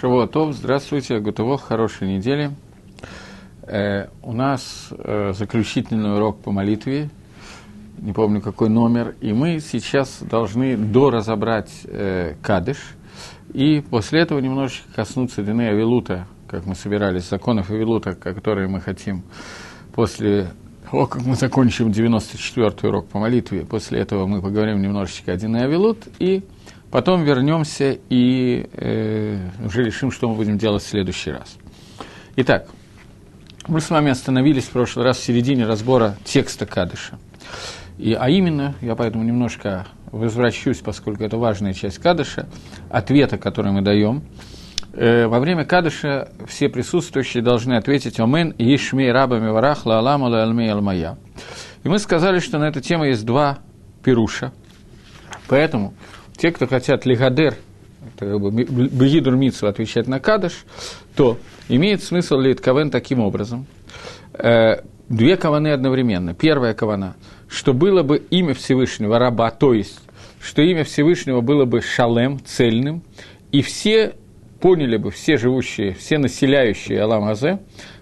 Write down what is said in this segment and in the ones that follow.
Шавуатов, здравствуйте, Гутово, хорошей недели. Э, у нас э, заключительный урок по молитве, не помню какой номер, и мы сейчас должны доразобрать э, кадыш, и после этого немножечко коснуться Дины Авилута, как мы собирались, законов Авилута, которые мы хотим. После того, как мы закончим 94-й урок по молитве, после этого мы поговорим немножечко о Дины Авилут, и потом вернемся и э, уже решим, что мы будем делать в следующий раз. Итак, мы с вами остановились в прошлый раз в середине разбора текста Кадыша. И, а именно, я поэтому немножко возвращусь, поскольку это важная часть Кадыша, ответа, который мы даем. Э, во время Кадыша все присутствующие должны ответить «Омен ишмей рабами варах ла алама ла алмей алмая». И мы сказали, что на эту тему есть два пируша. Поэтому те, кто хотят лигадер, это как бы бегидур митсу отвечать на Кадыш, то имеет смысл литковен таким образом. Э, две каваны одновременно. Первая кавана, что было бы имя Всевышнего раба, то есть, что имя Всевышнего было бы шалем, цельным, и все поняли бы, все живущие, все населяющие Алам Азе,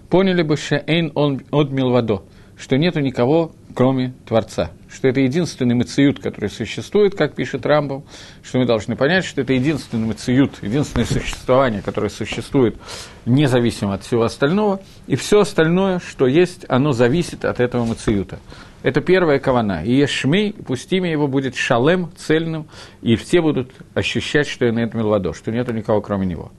поняли бы Шаэйн от Милвадо, что нету никого, кроме Творца, что это единственный мациют, который существует, как пишет Рамбом, что мы должны понять, что это единственный мациют, единственное существование, которое существует независимо от всего остального, и все остальное, что есть, оно зависит от этого мациюта. Это первая кавана. И Ешмей, пусть имя его будет шалем, цельным, и все будут ощущать, что это Милвадо, что нету никого, кроме него.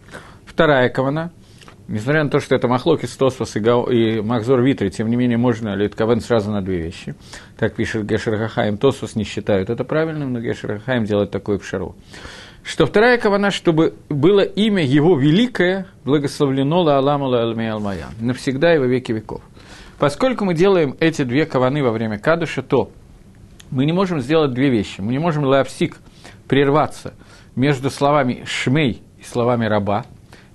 Вторая кавана – Несмотря на то, что это Махлоки, Тосфос и, Гау, и Махзор Витри, тем не менее можно Литковен сразу на две вещи. Так пишет Гешер Хахаим. Тосфос не считают это правильным, но Гешер Хахаим делает такую пшару. Что вторая кавана, чтобы было имя его великое, благословлено ла Аламу ла Алмей Алмая, навсегда и во веки веков. Поскольку мы делаем эти две каваны во время кадыша, то мы не можем сделать две вещи. Мы не можем лапсик прерваться между словами «шмей» и словами «раба»,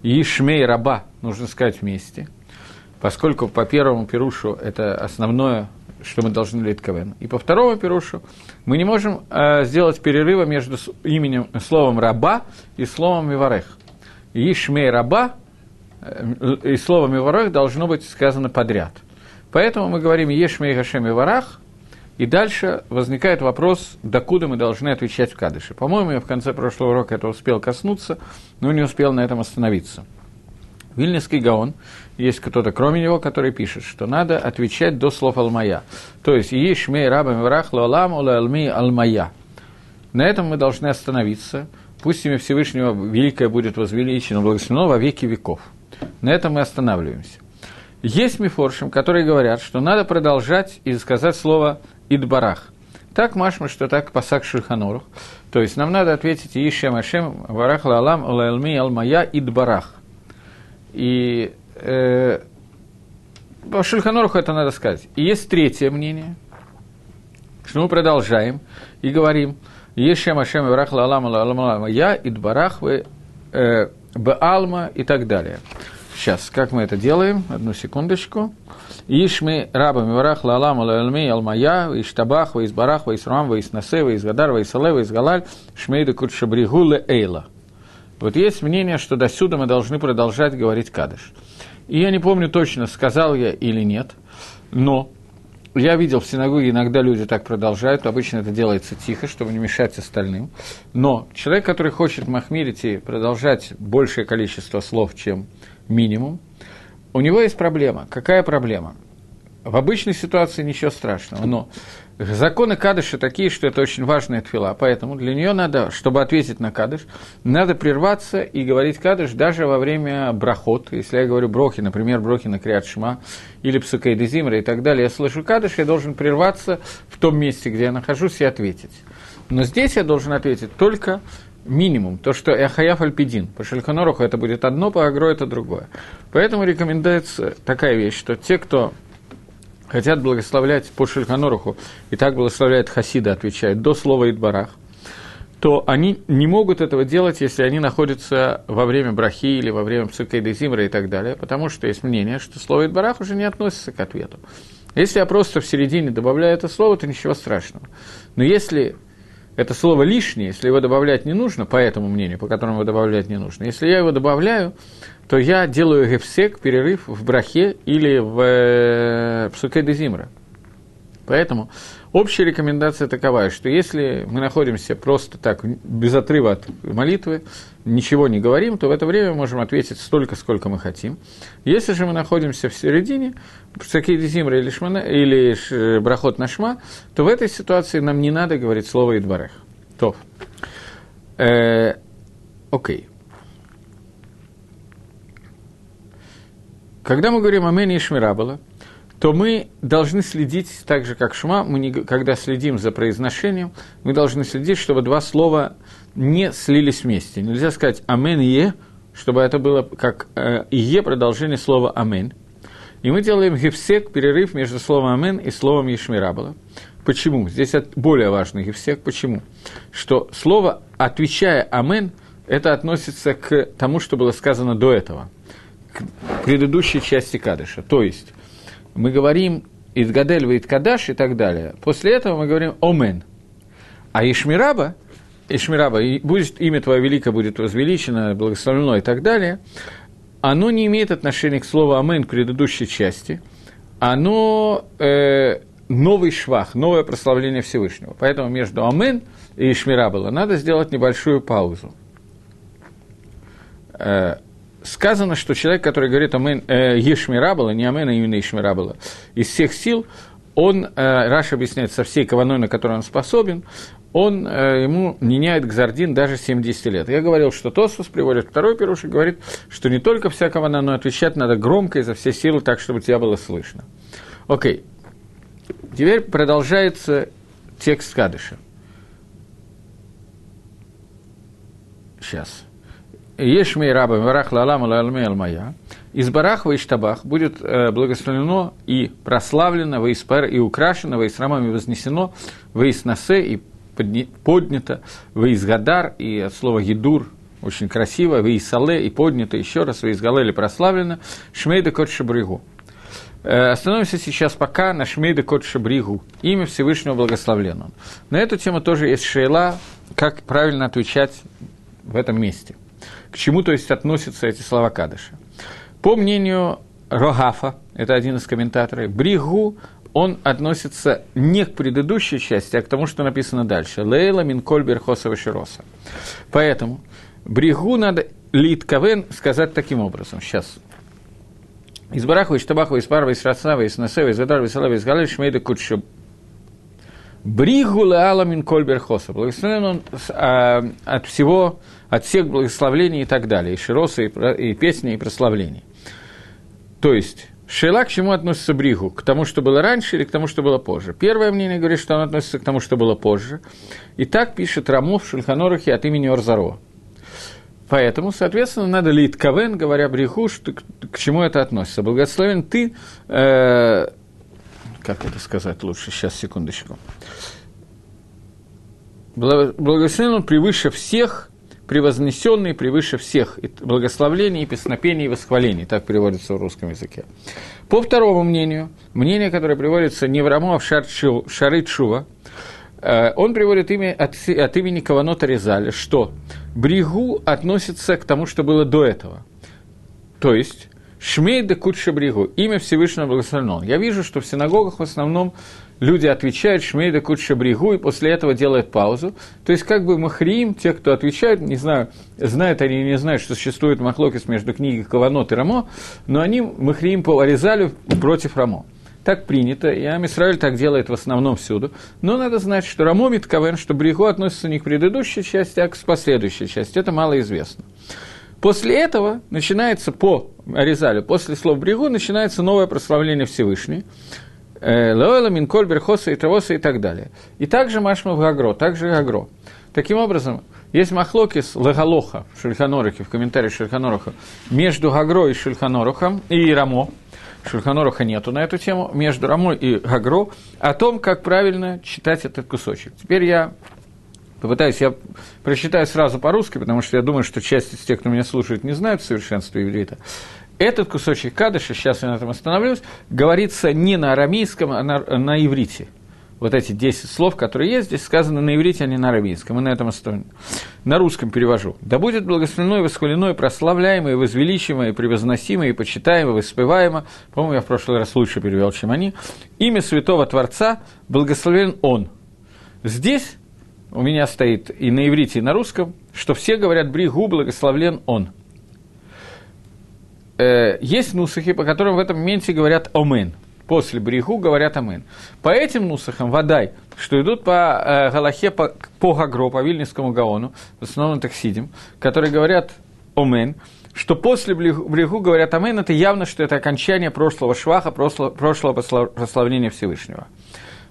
и «шмей раба» нужно сказать вместе, поскольку по первому пирушу это основное, что мы должны литковен. И по второму пирушу мы не можем э, сделать перерыва между именем, словом «раба» и словом «миварех». «Ишмей раба» э, и слово «миварех» должно быть сказано подряд. Поэтому мы говорим «Ешмей Гашем Варах», и дальше возникает вопрос, докуда мы должны отвечать в Кадыше. По-моему, я в конце прошлого урока это успел коснуться, но не успел на этом остановиться. Вильнинский Гаон, есть кто-то кроме него, который пишет, что надо отвечать до слов Алмая. То есть, «Ешмей рабам врах лалам алми алмая». На этом мы должны остановиться. Пусть имя Всевышнего великое будет возвеличено, благословено во веки веков. На этом мы останавливаемся. Есть мифоршим, которые говорят, что надо продолжать и сказать слово «идбарах». Так машма, что так пасак шульханорух. То есть нам надо ответить «Ишем Ашем варах лалам лалми алмая идбарах». И э, по Шульханоруху это надо сказать. И есть третье мнение, что мы продолжаем и говорим, Ешем Ашем Варахла Алама Алама Я, Идбарах, вы, э, Баалма и так далее. Сейчас, как мы это делаем? Одну секундочку. Ишми рабами варах лалам алми алмая, иштабах, избарах, исрам, изнасе, изгадар, исале, изгалаль, шмейда куршабригу эйла. Вот есть мнение, что до сюда мы должны продолжать говорить кадыш. И я не помню точно, сказал я или нет, но я видел в синагоге, иногда люди так продолжают, обычно это делается тихо, чтобы не мешать остальным. Но человек, который хочет махмирить и продолжать большее количество слов, чем минимум, у него есть проблема. Какая проблема? В обычной ситуации ничего страшного, но Законы Кадыша такие, что это очень важная тфила, поэтому для нее надо, чтобы ответить на Кадыш, надо прерваться и говорить Кадыш даже во время брахот. Если я говорю брохи, например, брохи на Криат Шма или Псукей Дезимра и так далее, я слышу Кадыш, я должен прерваться в том месте, где я нахожусь, и ответить. Но здесь я должен ответить только минимум, то, что Эхаяф Альпидин. По Шельханоруху это будет одно, по Агро это другое. Поэтому рекомендуется такая вещь, что те, кто хотят благословлять по Шельханоруху, и так благословляет Хасида, отвечает, до слова Идбарах, то они не могут этого делать, если они находятся во время брахи или во время псукейда зимра и так далее, потому что есть мнение, что слово Идбарах уже не относится к ответу. Если я просто в середине добавляю это слово, то ничего страшного. Но если это слово лишнее, если его добавлять не нужно, по этому мнению, по которому его добавлять не нужно, если я его добавляю, то я делаю гефсек, перерыв в брахе или в э, псуке дезимра. Поэтому общая рекомендация такова, что если мы находимся просто так, без отрыва от молитвы, ничего не говорим, то в это время мы можем ответить столько, сколько мы хотим. Если же мы находимся в середине, псаки дезимра или, шмана, или брахот нашма, то в этой ситуации нам не надо говорить слово «идбарех». То. Э, окей. Когда мы говорим о Мене и Шмирабала, то мы должны следить, так же как Шма, мы не, когда следим за произношением, мы должны следить, чтобы два слова не слились вместе. Нельзя сказать «Амен Е», чтобы это было как э, «Е» продолжение слова «Амен». И мы делаем гефсек, перерыв между словом «Амен» и словом «Ешмирабала». Почему? Здесь более важный гефсек. Почему? Что слово «отвечая Амен» это относится к тому, что было сказано до этого – к предыдущей части Кадыша. То есть мы говорим Идгадель Вейт Кадаш и так далее. После этого мы говорим Омен. А Ишмираба, Ишмираба, будет, имя Твое великое будет возвеличено, благословлено и так далее, оно не имеет отношения к слову Амен к предыдущей части. Оно э, новый швах, новое прославление Всевышнего. Поэтому между Амен и Ишмирабала надо сделать небольшую паузу. Э, сказано, что человек, который говорит «Амен э, Ешмирабала», не «Амен», а именно Ешмирабала, из всех сил, он, э, Раш объясняет, со всей каваной, на которую он способен, он э, ему меняет гзардин даже 70 лет. Я говорил, что Тосус приводит второй пируш и говорит, что не только вся кавана, но отвечать надо громко изо всей силы, так, чтобы тебя было слышно. Окей. Теперь продолжается текст Кадыша. Сейчас. Ешмей раба варах лалам лалме алмая, из барах ваиштабах будет э, благословлено и прославлено, ваиспар и украшено, ваисрамам и вознесено, ваиснасе и поднято, ваисгадар и от слова гидур, очень красиво, ваисале и поднято еще раз, ваисгалели прославлено, шмейда кот шабригу. Э, остановимся сейчас пока на Шмейда Кот Шабригу, имя Всевышнего Благословленного. На эту тему тоже есть шейла, как правильно отвечать в этом месте. К чему, то есть, относятся эти слова Кадыша? По мнению Рогафа, это один из комментаторов, Бригу, он относится не к предыдущей части, а к тому, что написано дальше. Лейла Минколь Берхосова Широса. Поэтому Бригу надо Лид сказать таким образом. Сейчас. Из Барахова, из Табахова, из Парва, из Рацнава, из Насева, из Адарва, из Алава, из Галиль, Шмейда Кутшо. Бригу Леала Минколь Берхоса. Благословен он а, от всего от всех благословлений и так далее, и широсы, и, и песни, и прославлений. То есть, Шейла к чему относится Бригу? К тому, что было раньше или к тому, что было позже? Первое мнение говорит, что он относится к тому, что было позже. И так пишет Рамов в Шульханорахе от имени Орзаро. Поэтому, соответственно, надо лит кавен, говоря бреху, что, к, к чему это относится. Благословен ты, э, как это сказать лучше, сейчас, секундочку. Благословен он превыше всех превознесенный превыше всех благословлений, песнопений и восхвалений, так переводится в русском языке. По второму мнению, мнение, которое приводится не в Рамо, а в Шува, э, он приводит имя от, от имени Каванота Резаля, что Бригу относится к тому, что было до этого. То есть, Шмей де Кутша Бригу, имя Всевышнего Благословенного. Я вижу, что в синагогах в основном люди отвечают Шмейда Кутша Бригу и после этого делают паузу. То есть как бы Махриим, те, кто отвечают, не знаю, знают они или не знают, что существует Махлокис между книгой Каванот и Рамо, но они Махриим по Аризалю против Рамо. Так принято, и Амисраиль так делает в основном всюду. Но надо знать, что Рамо Митковен, что Бригу относится не к предыдущей части, а к последующей части. Это мало известно. После этого начинается по Аризалю, после слов Бригу, начинается новое прославление Всевышнего. Э, Лоэла, Минколь, Берхоса и Тавоса и так далее. И также Машма в Гагро, также Гагро. Таким образом, есть махлокис Лагалоха в Шульханорухе, в комментарии Шульханоруха, между Гагро и Шульханорухом, и Рамо, Шульханоруха нету на эту тему, между Рамо и Гагро, о том, как правильно читать этот кусочек. Теперь я попытаюсь, я прочитаю сразу по-русски, потому что я думаю, что часть из тех, кто меня слушает, не знают совершенства иврита. Этот кусочек кадыша, сейчас я на этом остановлюсь, говорится не на арамейском, а на, на иврите. вот эти 10 слов, которые есть, здесь сказаны на иврите, а не на арамейском, и на этом остановим. На русском перевожу. «Да будет благословено и восхвалено, и прославляемо, и возвеличимо, и превозносимо, и почитаемо, и воспеваемо». По-моему, я в прошлый раз лучше перевел, чем они. «Имя Святого Творца, благословен Он». Здесь у меня стоит и на иврите, и на русском, что все говорят «бригу, благословлен Он». Э, есть нусахи, по которым в этом моменте говорят «омен», после бреху говорят амин. По этим нусахам водай, что идут по э, Галахе, по, по Гагро, по Вильнинскому Гаону, в основном таксидим, которые говорят омен, что после бреху говорят амен, это явно, что это окончание прошлого шваха, прошлого, прошлого прославления Всевышнего.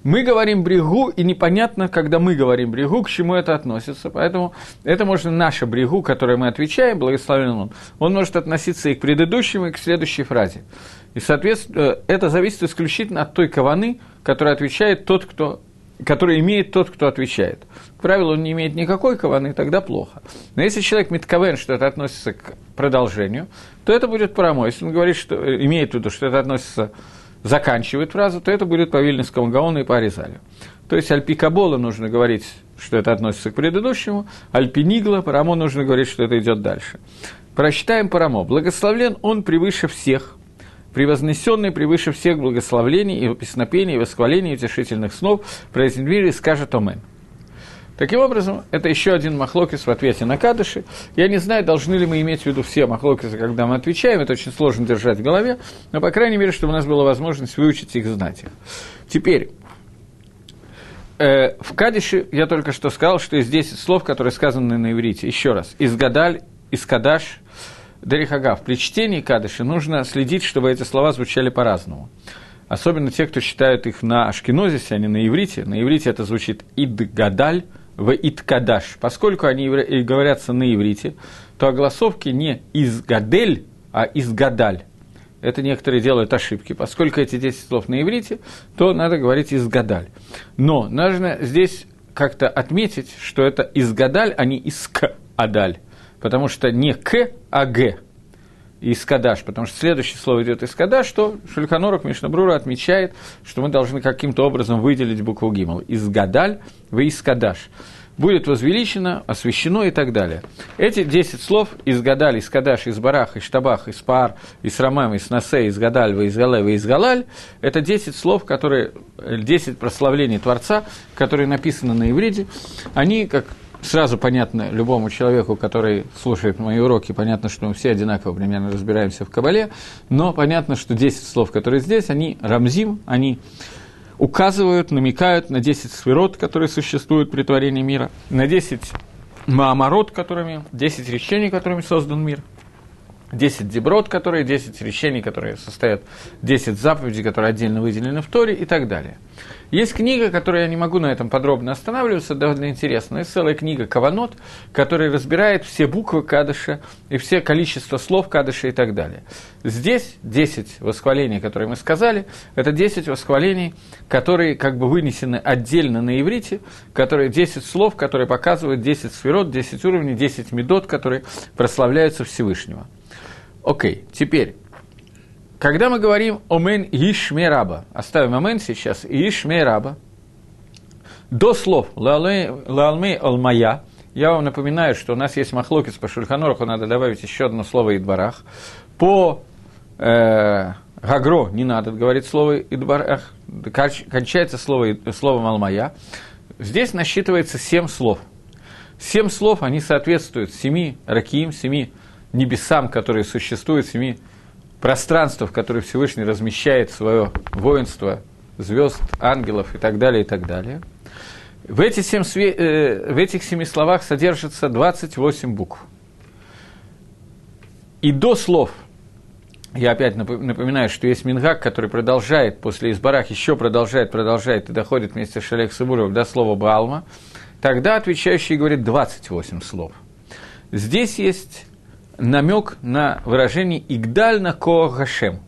Мы говорим брегу, и непонятно, когда мы говорим брегу, к чему это относится. Поэтому это можно наше брегу, которое мы отвечаем, благословен он, он может относиться и к предыдущему, и к следующей фразе. И, соответственно, э, это зависит исключительно от той каваны, которая отвечает тот, кто который имеет тот, кто отвечает. К правилу, он не имеет никакой каваны, тогда плохо. Но если человек метковен, что это относится к продолжению, то это будет парамой. Если он говорит, что имеет в виду, что это относится, заканчивает фразу, то это будет по Вильнинскому Гаону и по Аризалю. То есть альпикабола нужно говорить, что это относится к предыдущему, альпинигла, парамо нужно говорить, что это идет дальше. Прочитаем парамо. Благословлен он превыше всех – превознесенный превыше всех благословлений и песнопений, и восхвалений, и утешительных снов, и скажет Омен. Таким образом, это еще один махлокис в ответе на Кадыши. Я не знаю, должны ли мы иметь в виду все махлокисы, когда мы отвечаем, это очень сложно держать в голове, но, по крайней мере, чтобы у нас была возможность выучить их, знать их. Теперь, э, в Кадише я только что сказал, что есть 10 слов, которые сказаны на иврите. Еще раз. Изгадаль, Искадаш, Дерихагав, при чтении Кадыши нужно следить, чтобы эти слова звучали по-разному. Особенно те, кто читают их на ашкенозисе, а не на иврите. На иврите это звучит «идгадаль», в «идкадаш». Поскольку они говорятся на иврите, то огласовки не «изгадель», а «изгадаль». Это некоторые делают ошибки. Поскольку эти 10 слов на иврите, то надо говорить «изгадаль». Но нужно здесь как-то отметить, что это «изгадаль», а не «искадаль» потому что не к, а г. Искадаш, потому что следующее слово идет искадаш, что Шульханорок Мишнабрура отмечает, что мы должны каким-то образом выделить букву гимал. Изгадаль в искадаш. Будет возвеличено, освящено и так далее. Эти 10 слов изгадаль, искадаш, избарах, иштабах, испар, исрамам, иснасе, изгадаль, изгале, изгалаль, это 10 слов, которые, 10 прославлений Творца, которые написаны на иврите, они, как сразу понятно любому человеку, который слушает мои уроки, понятно, что мы все одинаково примерно разбираемся в Кабале, но понятно, что 10 слов, которые здесь, они рамзим, они указывают, намекают на 10 сферот, которые существуют при творении мира, на 10 маамарот, которыми, 10 речений, которыми создан мир – 10 деброд, которые 10 речений, которые состоят 10 заповедей, которые отдельно выделены в Торе и так далее. Есть книга, которую я не могу на этом подробно останавливаться, довольно интересная. Целая книга «Каванот», которая разбирает все буквы Кадыша и все количество слов Кадыша и так далее. Здесь 10 восхвалений, которые мы сказали, это 10 восхвалений, которые как бы вынесены отдельно на иврите, которые 10 слов, которые показывают 10 сферот, 10 уровней, 10 медот, которые прославляются Всевышнего. Окей, теперь, когда мы говорим «Омен Ишмераба», оставим «Омен» сейчас, «Ишмераба», до слов «Лалме Алмая», я вам напоминаю, что у нас есть махлокис по Шульханораху, надо добавить еще одно слово «Идбарах». По э, Гагро не надо говорить слово «Идбарах», кончается слово, словом «Алмая». Здесь насчитывается семь слов. Семь слов, они соответствуют семи ракиим, семи небесам, которые существуют, семи пространствах, в которых Всевышний размещает свое воинство звезд, ангелов и так далее, и так далее. В, эти семь, э, в этих семи словах содержится 28 букв. И до слов, я опять напоминаю, что есть Мингак, который продолжает после Избарах, еще продолжает, продолжает и доходит вместе с Шалех Сабуров до слова Баалма, тогда отвечающий говорит 28 слов. Здесь есть намек на выражение «игдаль на коах Гашем».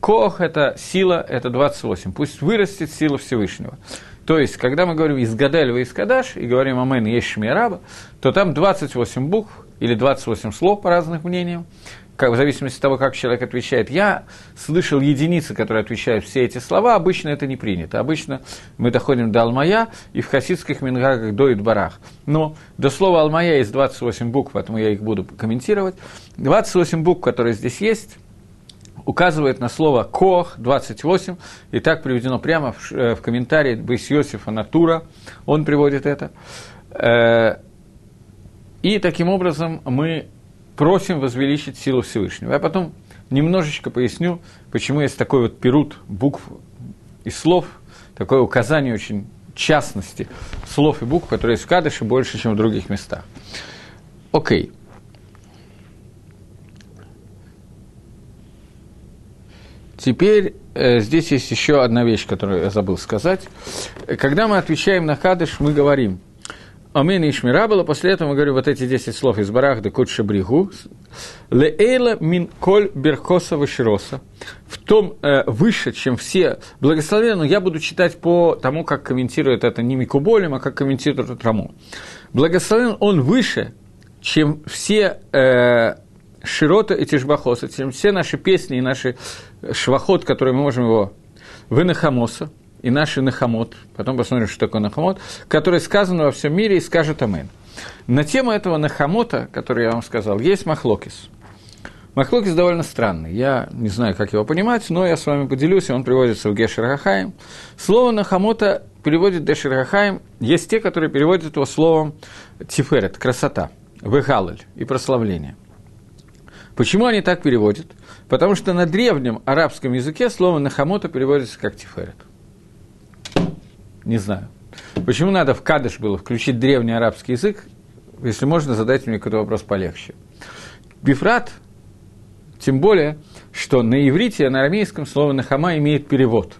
Коах – это сила, это 28. Пусть вырастет сила Всевышнего. То есть, когда мы говорим из Гадаль из Кадаш и говорим «Амен есть Шмираба», то там 28 букв или 28 слов по разным мнениям, как, в зависимости от того, как человек отвечает. Я слышал единицы, которые отвечают все эти слова, обычно это не принято. Обычно мы доходим до Алмая и в хасидских мингагах до Идбарах. Но до слова Алмая есть 28 букв, поэтому я их буду комментировать. 28 букв, которые здесь есть, указывает на слово «кох» 28, и так приведено прямо в, э, в комментарии Бейс Йосифа Натура, он приводит это. Э, и таким образом мы просим возвеличить силу Всевышнего. Я потом немножечко поясню, почему есть такой вот перут букв и слов, такое указание очень частности слов и букв, которые есть в Кадыше больше, чем в других местах. Окей. Теперь э, здесь есть еще одна вещь, которую я забыл сказать. Когда мы отвечаем на Кадыш, мы говорим Амин и Шмирабала, после этого мы говорим вот эти 10 слов из Барах де Кут Шабригу, Леэйла мин коль берхоса вышироса, в том э, выше, чем все благословения, но я буду читать по тому, как комментирует это не Микуболем, а как комментирует Раму. Благословен он выше, чем все э, Широта и Тишбахоса, чем все наши песни и наши швахот, которые мы можем его вынахамоса, и наши нахамот, потом посмотрим, что такое нахамот, который сказано во всем мире и скажет Амен. На тему этого нахамота, который я вам сказал, есть махлокис. Махлокис довольно странный. Я не знаю, как его понимать, но я с вами поделюсь, он приводится в Гешер Хахаим. Слово нахамота переводит Дешер Хахаим. Есть те, которые переводят его словом тиферет, красота, вегалель и прославление – Почему они так переводят? Потому что на древнем арабском языке слово «нахамота» переводится как «тиферет». Не знаю. Почему надо в кадыш было включить древний арабский язык, если можно, задать мне какой-то вопрос полегче. Бифрат, тем более, что на иврите, на арамейском слово «нахама» имеет перевод.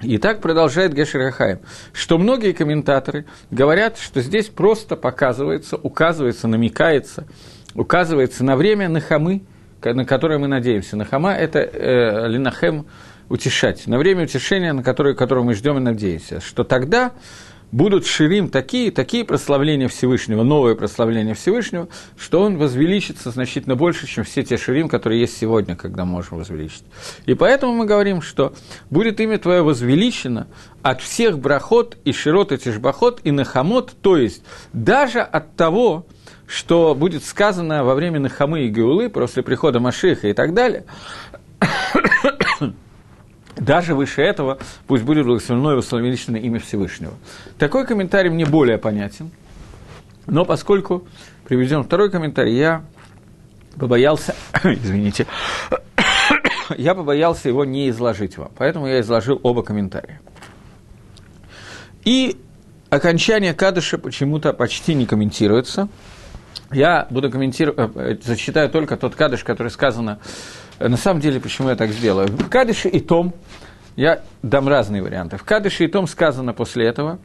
И так продолжает Гешер Хахаем, что многие комментаторы говорят, что здесь просто показывается, указывается, намекается – указывается на время Нахамы, на которое мы надеемся. Нахама – это э, линахем утешать, на время утешения, на которое, которое мы ждем и надеемся, что тогда будут ширим такие, такие прославления Всевышнего, новое прославление Всевышнего, что он возвеличится значительно больше, чем все те ширим, которые есть сегодня, когда можем возвеличить. И поэтому мы говорим, что будет имя Твое возвеличено от всех брахот и широт и тишбахот и нахамот, то есть даже от того, что будет сказано во время Нахамы и Геулы, после прихода Машиха и так далее, даже выше этого пусть будет благословено и восстановлено имя Всевышнего. Такой комментарий мне более понятен, но поскольку приведем второй комментарий, я побоялся, извините, я побоялся его не изложить вам, поэтому я изложил оба комментария. И окончание Кадыша почему-то почти не комментируется – я буду комментировать, э, э, зачитаю только тот кадыш, который сказано. На самом деле, почему я так сделаю? В кадыше и том, я дам разные варианты. В кадыше и том сказано после этого,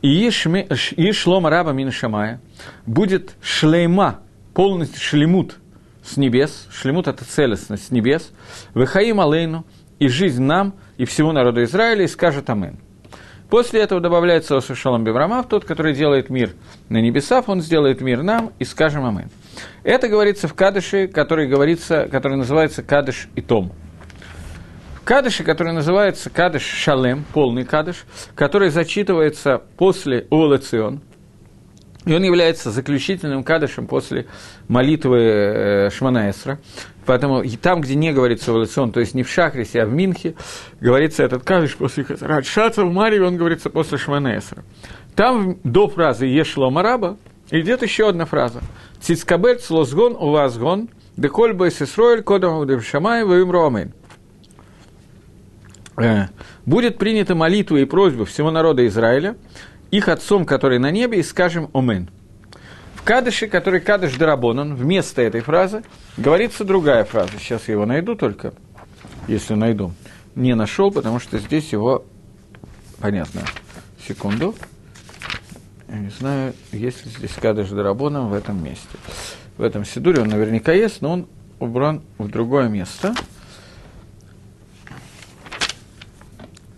и шлома раба мин шамая, будет шлейма, полностью шлемут с небес, шлемут это целостность с небес, выхаим алейну, и жизнь нам, и всему народу Израиля, и скажет Амен. После этого добавляется Осушалам Беврамав, тот, который делает мир на небесах, он сделает мир нам, и скажем Амин. Это говорится в Кадыше, который, говорится, который называется Кадыш и Том. В Кадыше, который называется Кадыш Шалем, полный Кадыш, который зачитывается после Олацион, и он является заключительным кадышем после молитвы э, Шманаэсра. Поэтому и там, где не говорится эволюцион, то есть не в Шахрисе, а в Минхе, говорится этот кадыш после Радшаца, в Марьеве он говорится после Шманаэсра. Там до фразы «Ешло Мараба» идет еще одна фраза. «Цицкабель слозгон у вас гон, деколь бойс Исроэль кодом шамай амин». Э, будет принята молитва и просьба всего народа Израиля, их отцом, который на небе, и скажем «Омен». В Кадыше, который Кадыш Дарабонан, вместо этой фразы говорится другая фраза. Сейчас я его найду только, если найду. Не нашел, потому что здесь его... Понятно. Секунду. Я не знаю, есть ли здесь Кадыш Дарабонан в этом месте. В этом Сидуре он наверняка есть, но он убран в другое место.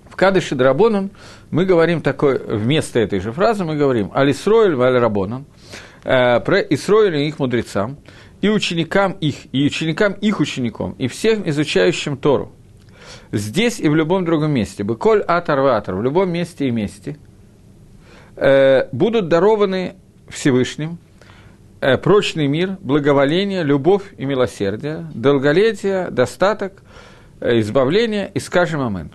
В Кадыше Драбонан мы говорим такой, вместо этой же фразы мы говорим «Алисроэль валь Рабонан», э, про Исроилю и их мудрецам, и ученикам их, и ученикам их ученикам, и всем изучающим Тору. Здесь и в любом другом месте, быколь атар ватар, в любом месте и месте, будут дарованы Всевышним э, прочный мир, благоволение, любовь и милосердие, долголетие, достаток, э, избавление, и скажем Амен.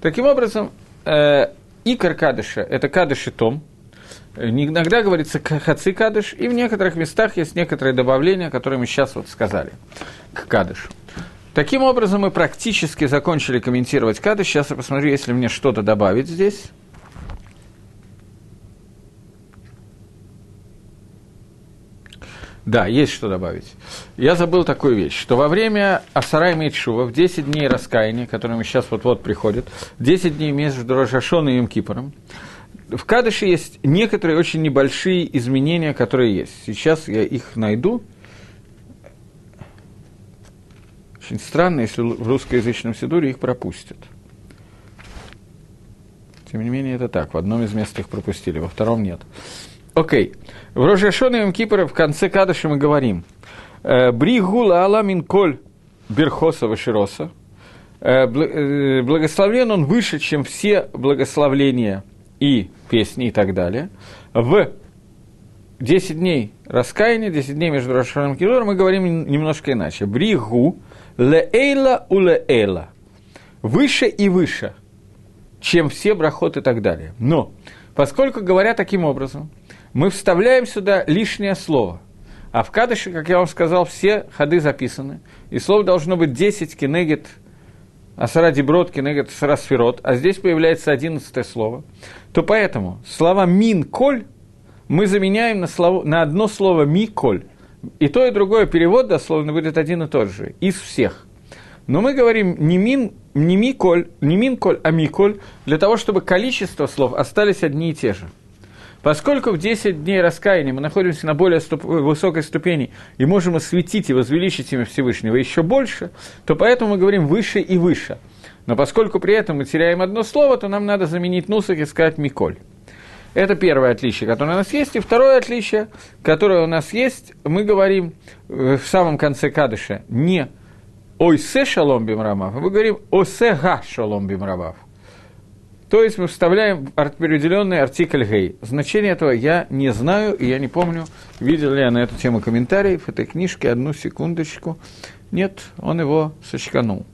Таким образом, э, икор кадыша – это кадыш и том – Иногда говорится хаци кадыш, и в некоторых местах есть некоторые добавления, которые мы сейчас вот сказали к кадышу. Таким образом, мы практически закончили комментировать кадыш. Сейчас я посмотрю, если мне что-то добавить здесь. Да, есть что добавить. Я забыл такую вещь, что во время Асарай Мейчува, в 10 дней раскаяния, которые сейчас вот-вот приходят, 10 дней между Рожашон и Им Кипором, в Кадыше есть некоторые очень небольшие изменения, которые есть. Сейчас я их найду. Очень странно, если в русскоязычном Сидуре их пропустят. Тем не менее, это так. В одном из мест их пропустили, во втором нет. Окей. В Рожашоне и Кипра в конце Кадыша мы говорим. «Э, Бригула Алла Минколь Берхоса Вашироса. Э, э, благословлен он выше, чем все благословления – и песни и так далее, в 10 дней раскаяния, 10 дней между Рошаном и Килором мы говорим немножко иначе. Бригу леэйла у леэйла. Выше и выше, чем все брахот и так далее. Но, поскольку говоря таким образом, мы вставляем сюда лишнее слово. А в Кадыше, как я вам сказал, все ходы записаны. И слово должно быть 10 кенегет Асара Деброд, Кенегет Асара Сферот, а здесь появляется одиннадцатое слово, то поэтому слова «мин коль» мы заменяем на, слово, на одно слово «ми коль». И то, и другое перевод дословно будет один и тот же, из всех. Но мы говорим не мин, не ми коль, не мин коль, а ми коль, для того, чтобы количество слов остались одни и те же. Поскольку в 10 дней раскаяния мы находимся на более ступ- высокой ступени и можем осветить и возвеличить имя Всевышнего еще больше, то поэтому мы говорим выше и выше. Но поскольку при этом мы теряем одно слово, то нам надо заменить нусок и сказать «миколь». Это первое отличие, которое у нас есть. И второе отличие, которое у нас есть, мы говорим в самом конце кадыша не «ойсе шалом бимрамав», а мы говорим «осе га шалом бимрамав». То есть мы вставляем определенный артикль «гей». Значение этого я не знаю, и я не помню, видел ли я на эту тему комментарий в этой книжке. Одну секундочку. Нет, он его сочканул.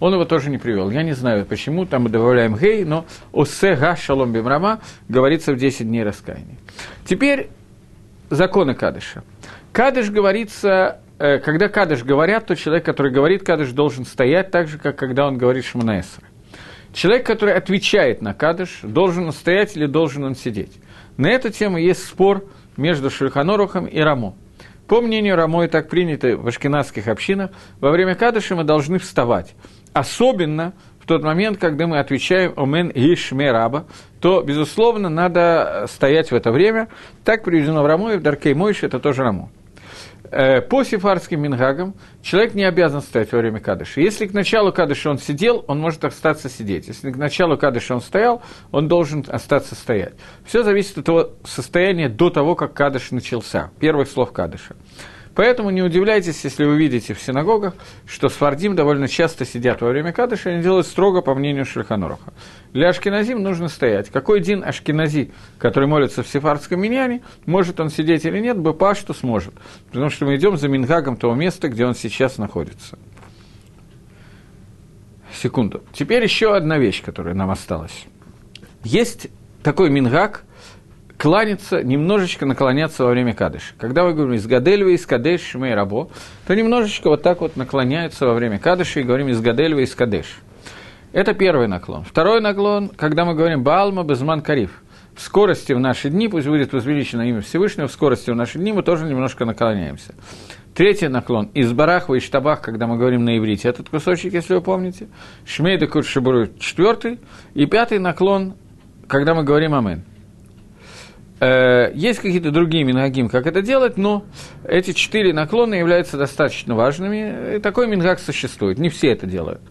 Он его тоже не привел. Я не знаю, почему. Там мы добавляем «гей», но «осе га шалом бимрама» говорится в 10 дней раскаяния. Теперь законы Кадыша. Кадыш говорится, э, когда Кадыш говорят, то человек, который говорит Кадыш, должен стоять так же, как когда он говорит Шманаэсра. Человек, который отвечает на кадыш, должен он стоять или должен он сидеть. На эту тему есть спор между Шульханорухом и Рамо. По мнению Рамо, и так принято в ашкенадских общинах, во время кадыша мы должны вставать. Особенно в тот момент, когда мы отвечаем «Омен Ишме Раба», то, безусловно, надо стоять в это время. Так приведено в Рамо, и в Даркей Мойши это тоже Рамо. Э, по сефардским мингагам человек не обязан стоять во время кадыша. Если к началу кадыша он сидел, он может остаться сидеть. Если к началу кадыша он стоял, он должен остаться стоять. Все зависит от того состояния до того, как кадыш начался, первых слов кадыша. Поэтому не удивляйтесь, если вы видите в синагогах, что сфардим довольно часто сидят во время кадыша, они делают строго по мнению Шульханоруха. Для ашкеназим нужно стоять. Какой день ашкенази, который молится в сефардском миньяне, может он сидеть или нет, бпа, что сможет. Потому что мы идем за мингагом того места, где он сейчас находится. Секунду. Теперь еще одна вещь, которая нам осталась. Есть такой мингаг – кланяться, немножечко наклоняться во время кадыша. Когда мы говорим из Гадельва, из Шмей Рабо, то немножечко вот так вот наклоняются во время кадыша и говорим из Гадельва. Это первый наклон. Второй наклон, когда мы говорим Балма Безман Кариф. В скорости в наши дни, пусть будет возвеличено имя Всевышнего, в скорости в наши дни мы тоже немножко наклоняемся. Третий наклон из Барахва и Штабах, когда мы говорим на иврите, этот кусочек, если вы помните. Шмейда Куршибуру четвертый. И пятый наклон, когда мы говорим Амен. Э, есть какие-то другие мингагим, как это делать, но эти четыре наклона являются достаточно важными. И такой мингаг существует. Не все это делают.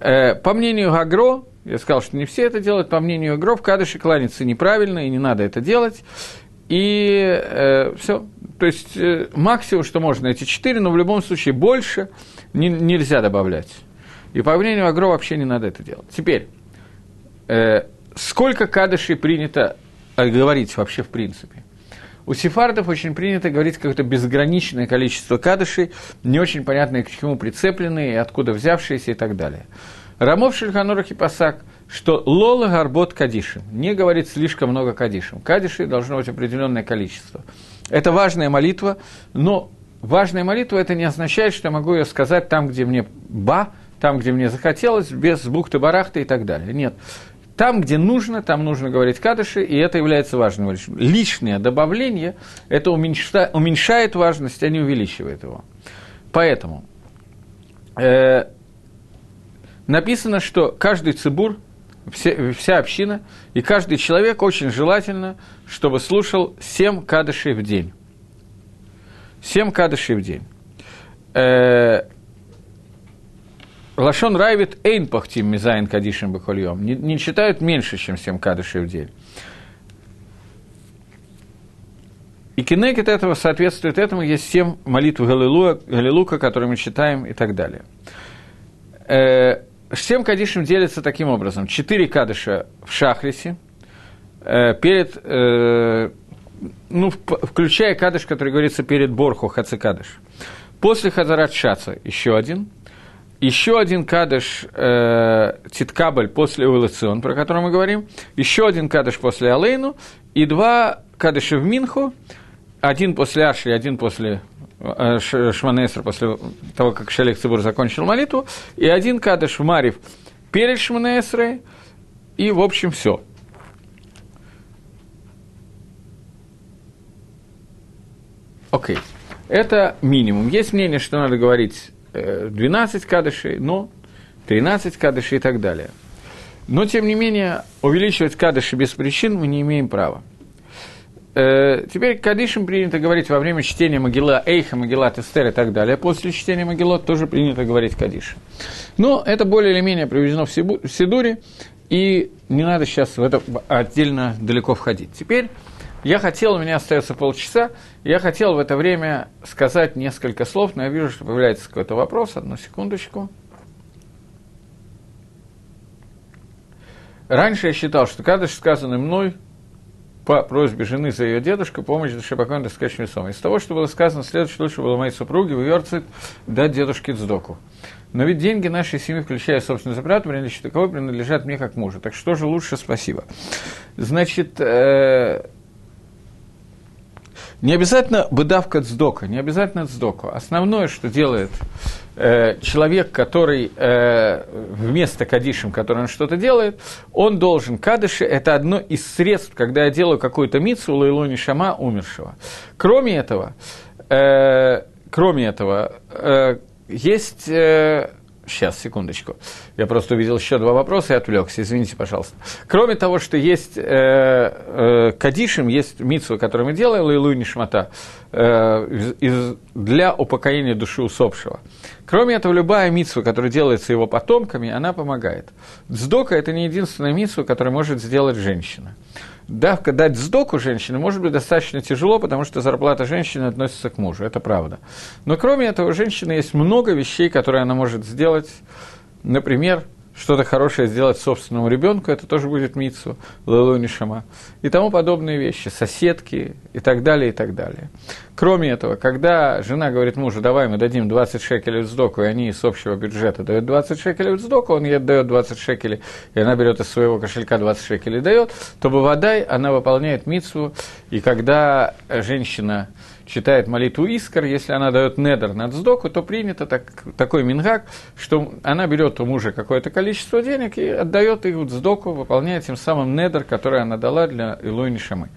Э, по мнению Гагро, я сказал, что не все это делают, по мнению Гагро, в Кадыше кланяться неправильно, и не надо это делать. и э, все. То есть э, максимум, что можно, эти четыре, но в любом случае больше не, нельзя добавлять. И по мнению Агро вообще не надо это делать. Теперь, э, сколько кадышей принято говорить вообще в принципе? У сефардов очень принято говорить какое-то безграничное количество кадышей, не очень понятно, к чему прицепленные, откуда взявшиеся и так далее. Рамов Шельханурах и Пасак, что лола гарбот кадишим, не говорит слишком много кадишим. Кадишей должно быть определенное количество. Это важная молитва, но важная молитва это не означает, что я могу ее сказать там, где мне ба, там, где мне захотелось, без бухты-барахта и так далее. Нет. Там, где нужно, там нужно говорить кадыши, и это является важным. Лишнее добавление, это уменьшает, важность, а не увеличивает его. Поэтому э, написано, что каждый цибур, все, вся община и каждый человек очень желательно, чтобы слушал 7 кадышей в день. 7 кадышей в день. Э, Лашон Райвит Эйн Пахтим Мизайн Кадишем Бахольем. Не, не читают меньше, чем 7 кадышей в день. И кинекет этого соответствует этому. Есть семь молитв Галилуя, Галилука, которые мы читаем и так далее. Э, семь кадишем делится таким образом. Четыре кадыша в шахрисе, э, перед, э, ну, включая кадыш, который говорится перед Борху, Хацикадыш. После Хазарат Шаца еще один – еще один кадыш э, Титкабль после Улацион, про который мы говорим, еще один кадыш после Алейну, и два кадыша в Минху, один после Ашри, один после э, Шманесра, после того, как Шалек Цибур закончил молитву, и один кадыш в Марив перед Шманесрой, и, в общем, все. Окей. Okay. Это минимум. Есть мнение, что надо говорить 12 кадышей, но 13 кадышей и так далее. Но, тем не менее, увеличивать кадыши без причин мы не имеем права. Э, теперь кадышем принято говорить во время чтения Могила Эйха, Могила Тестер и так далее. После чтения Могилот тоже принято говорить кадиш. Но это более или менее приведено в Сидуре, и не надо сейчас в это отдельно далеко входить. Теперь я хотел, у меня остается полчаса, я хотел в это время сказать несколько слов, но я вижу, что появляется какой-то вопрос. Одну секундочку. Раньше я считал, что кадыш, сказанный мной по просьбе жены за ее дедушку, помощь Дашибакон Дескач Весом. Из того, что было сказано, следующее лучше было моей супруге в Йорцит дать дедушке Цдоку. Но ведь деньги нашей семьи, включая собственный запрет, принадлежат принадлежат мне как мужу. Так что же лучше, спасибо. Значит, э, не обязательно быдавка цдока, не обязательно цдоку. Основное, что делает э, человек, который э, вместо кадишем, который он что-то делает, он должен кадыши, это одно из средств, когда я делаю какую-то мицу лайлони шама умершего. Кроме этого, э, кроме этого, э, есть... Э, Сейчас, секундочку. Я просто увидел еще два вопроса и отвлекся. Извините, пожалуйста. Кроме того, что есть э, э, кадишим, есть митсва, которую мы делаем, Лейлуй Нишмата, э, из, для упокоения души усопшего. Кроме этого, любая митсва, которая делается его потомками, она помогает. Дздока – это не единственная митсва, которую может сделать женщина давка дать сдоку женщине может быть достаточно тяжело, потому что зарплата женщины относится к мужу, это правда. Но кроме этого, у женщины есть много вещей, которые она может сделать. Например, что-то хорошее сделать собственному ребенку, это тоже будет мицу, лылу нишама, и тому подобные вещи, соседки и так далее, и так далее. Кроме этого, когда жена говорит мужу, давай мы дадим 20 шекелей в сдоку, и они из общего бюджета дают 20 шекелей в сдоку, он ей дает 20 шекелей, и она берет из своего кошелька 20 шекелей и дает, то Бавадай, она выполняет мицу, и когда женщина читает молитву Искар, если она дает недер на цдоку, то принято так, такой мингак, что она берет у мужа какое-то количество денег и отдает их в цдоку, выполняя тем самым недер, который она дала для Илуини Шамы.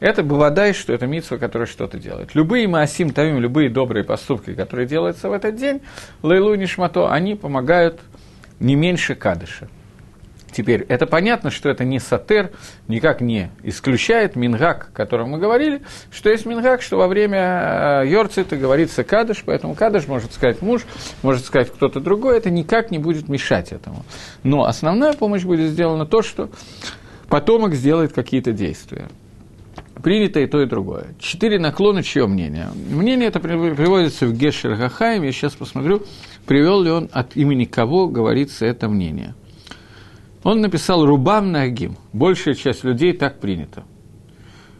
Это бывадай, что это митсва, которая что-то делает. Любые маасим тавим, любые добрые поступки, которые делаются в этот день, лейлу нишмато, они помогают не меньше кадыша. Теперь, это понятно, что это не сатер, никак не исключает мингак, о котором мы говорили, что есть мингак, что во время э, Йорцита говорится кадыш, поэтому кадыш может сказать муж, может сказать кто-то другой, это никак не будет мешать этому. Но основная помощь будет сделана то, что потомок сделает какие-то действия. принято и то, и другое. Четыре наклона, чье мнение? Мнение это приводится в Гешер Гахаем, я сейчас посмотрю, привел ли он от имени кого говорится это мнение. Он написал «Рубам Нагим», большая часть людей так принято.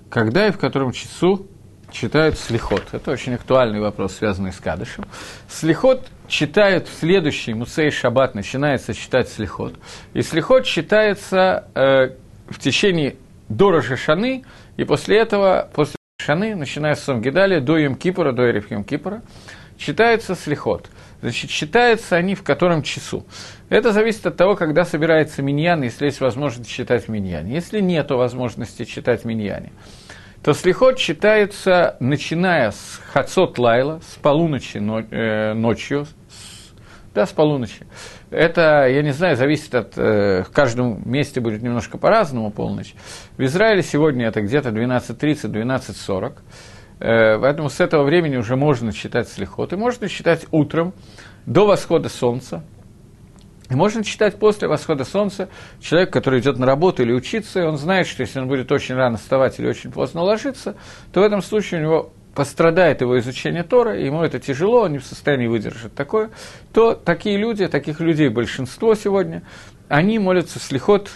Когда и в котором часу читают слихот? Это очень актуальный вопрос, связанный с Кадышем. Слихот читают в следующий Мусей Шаббат, начинается читать слихот. И слихот читается э, в течение до Шаны, и после этого, после Шаны, начиная с Самгидали, до Юм Кипора, до Эриф Юм Кипора, читается слихот. Значит, читаются они в котором часу. Это зависит от того, когда собирается миньян, если есть возможность читать миньяне. Если нет возможности читать миньяне, то слихот читается, начиная с Хацот Лайла, с полуночи э, ночью, да, с полуночи. Это, я не знаю, зависит от... Э, в каждом месте будет немножко по-разному полночь. В Израиле сегодня это где-то 12.30, 12.40. Э, поэтому с этого времени уже можно читать слихот. И можно читать утром до восхода солнца. И можно читать после восхода солнца. Человек, который идет на работу или учиться, и он знает, что если он будет очень рано вставать или очень поздно ложиться, то в этом случае у него пострадает его изучение Тора, ему это тяжело, он не в состоянии выдержать такое, то такие люди, таких людей большинство сегодня, они молятся слихот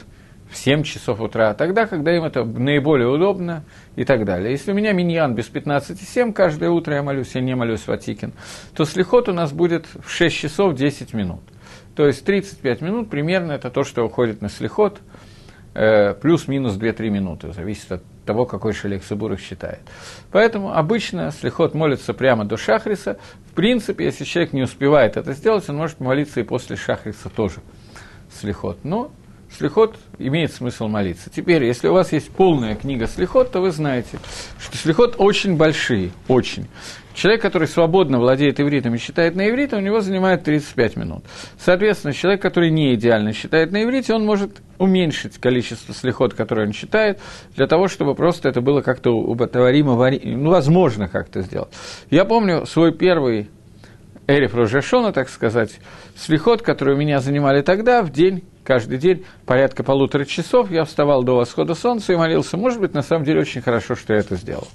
в 7 часов утра, тогда, когда им это наиболее удобно и так далее. Если у меня миньян без 15,7, каждое утро я молюсь, я не молюсь в Атикин, то слихот у нас будет в 6 часов 10 минут. То есть 35 минут примерно это то, что уходит на слихот, э, плюс-минус 2-3 минуты, зависит от того, какой шалек Сабур считает. Поэтому обычно слихот молится прямо до шахриса. В принципе, если человек не успевает это сделать, он может молиться и после шахриса тоже слихот. Но слихот имеет смысл молиться. Теперь, если у вас есть полная книга слихот, то вы знаете, что слихот очень большие, очень. Человек, который свободно владеет ивритом и считает на иврите, у него занимает 35 минут. Соответственно, человек, который не идеально считает на иврите, он может уменьшить количество слихот, которые он читает, для того, чтобы просто это было как-то убатоваримо, ну, возможно как-то сделать. Я помню свой первый Эриф Рожешона, так сказать, слихот, который у меня занимали тогда, в день, каждый день, порядка полутора часов, я вставал до восхода солнца и молился. Может быть, на самом деле, очень хорошо, что я это сделал.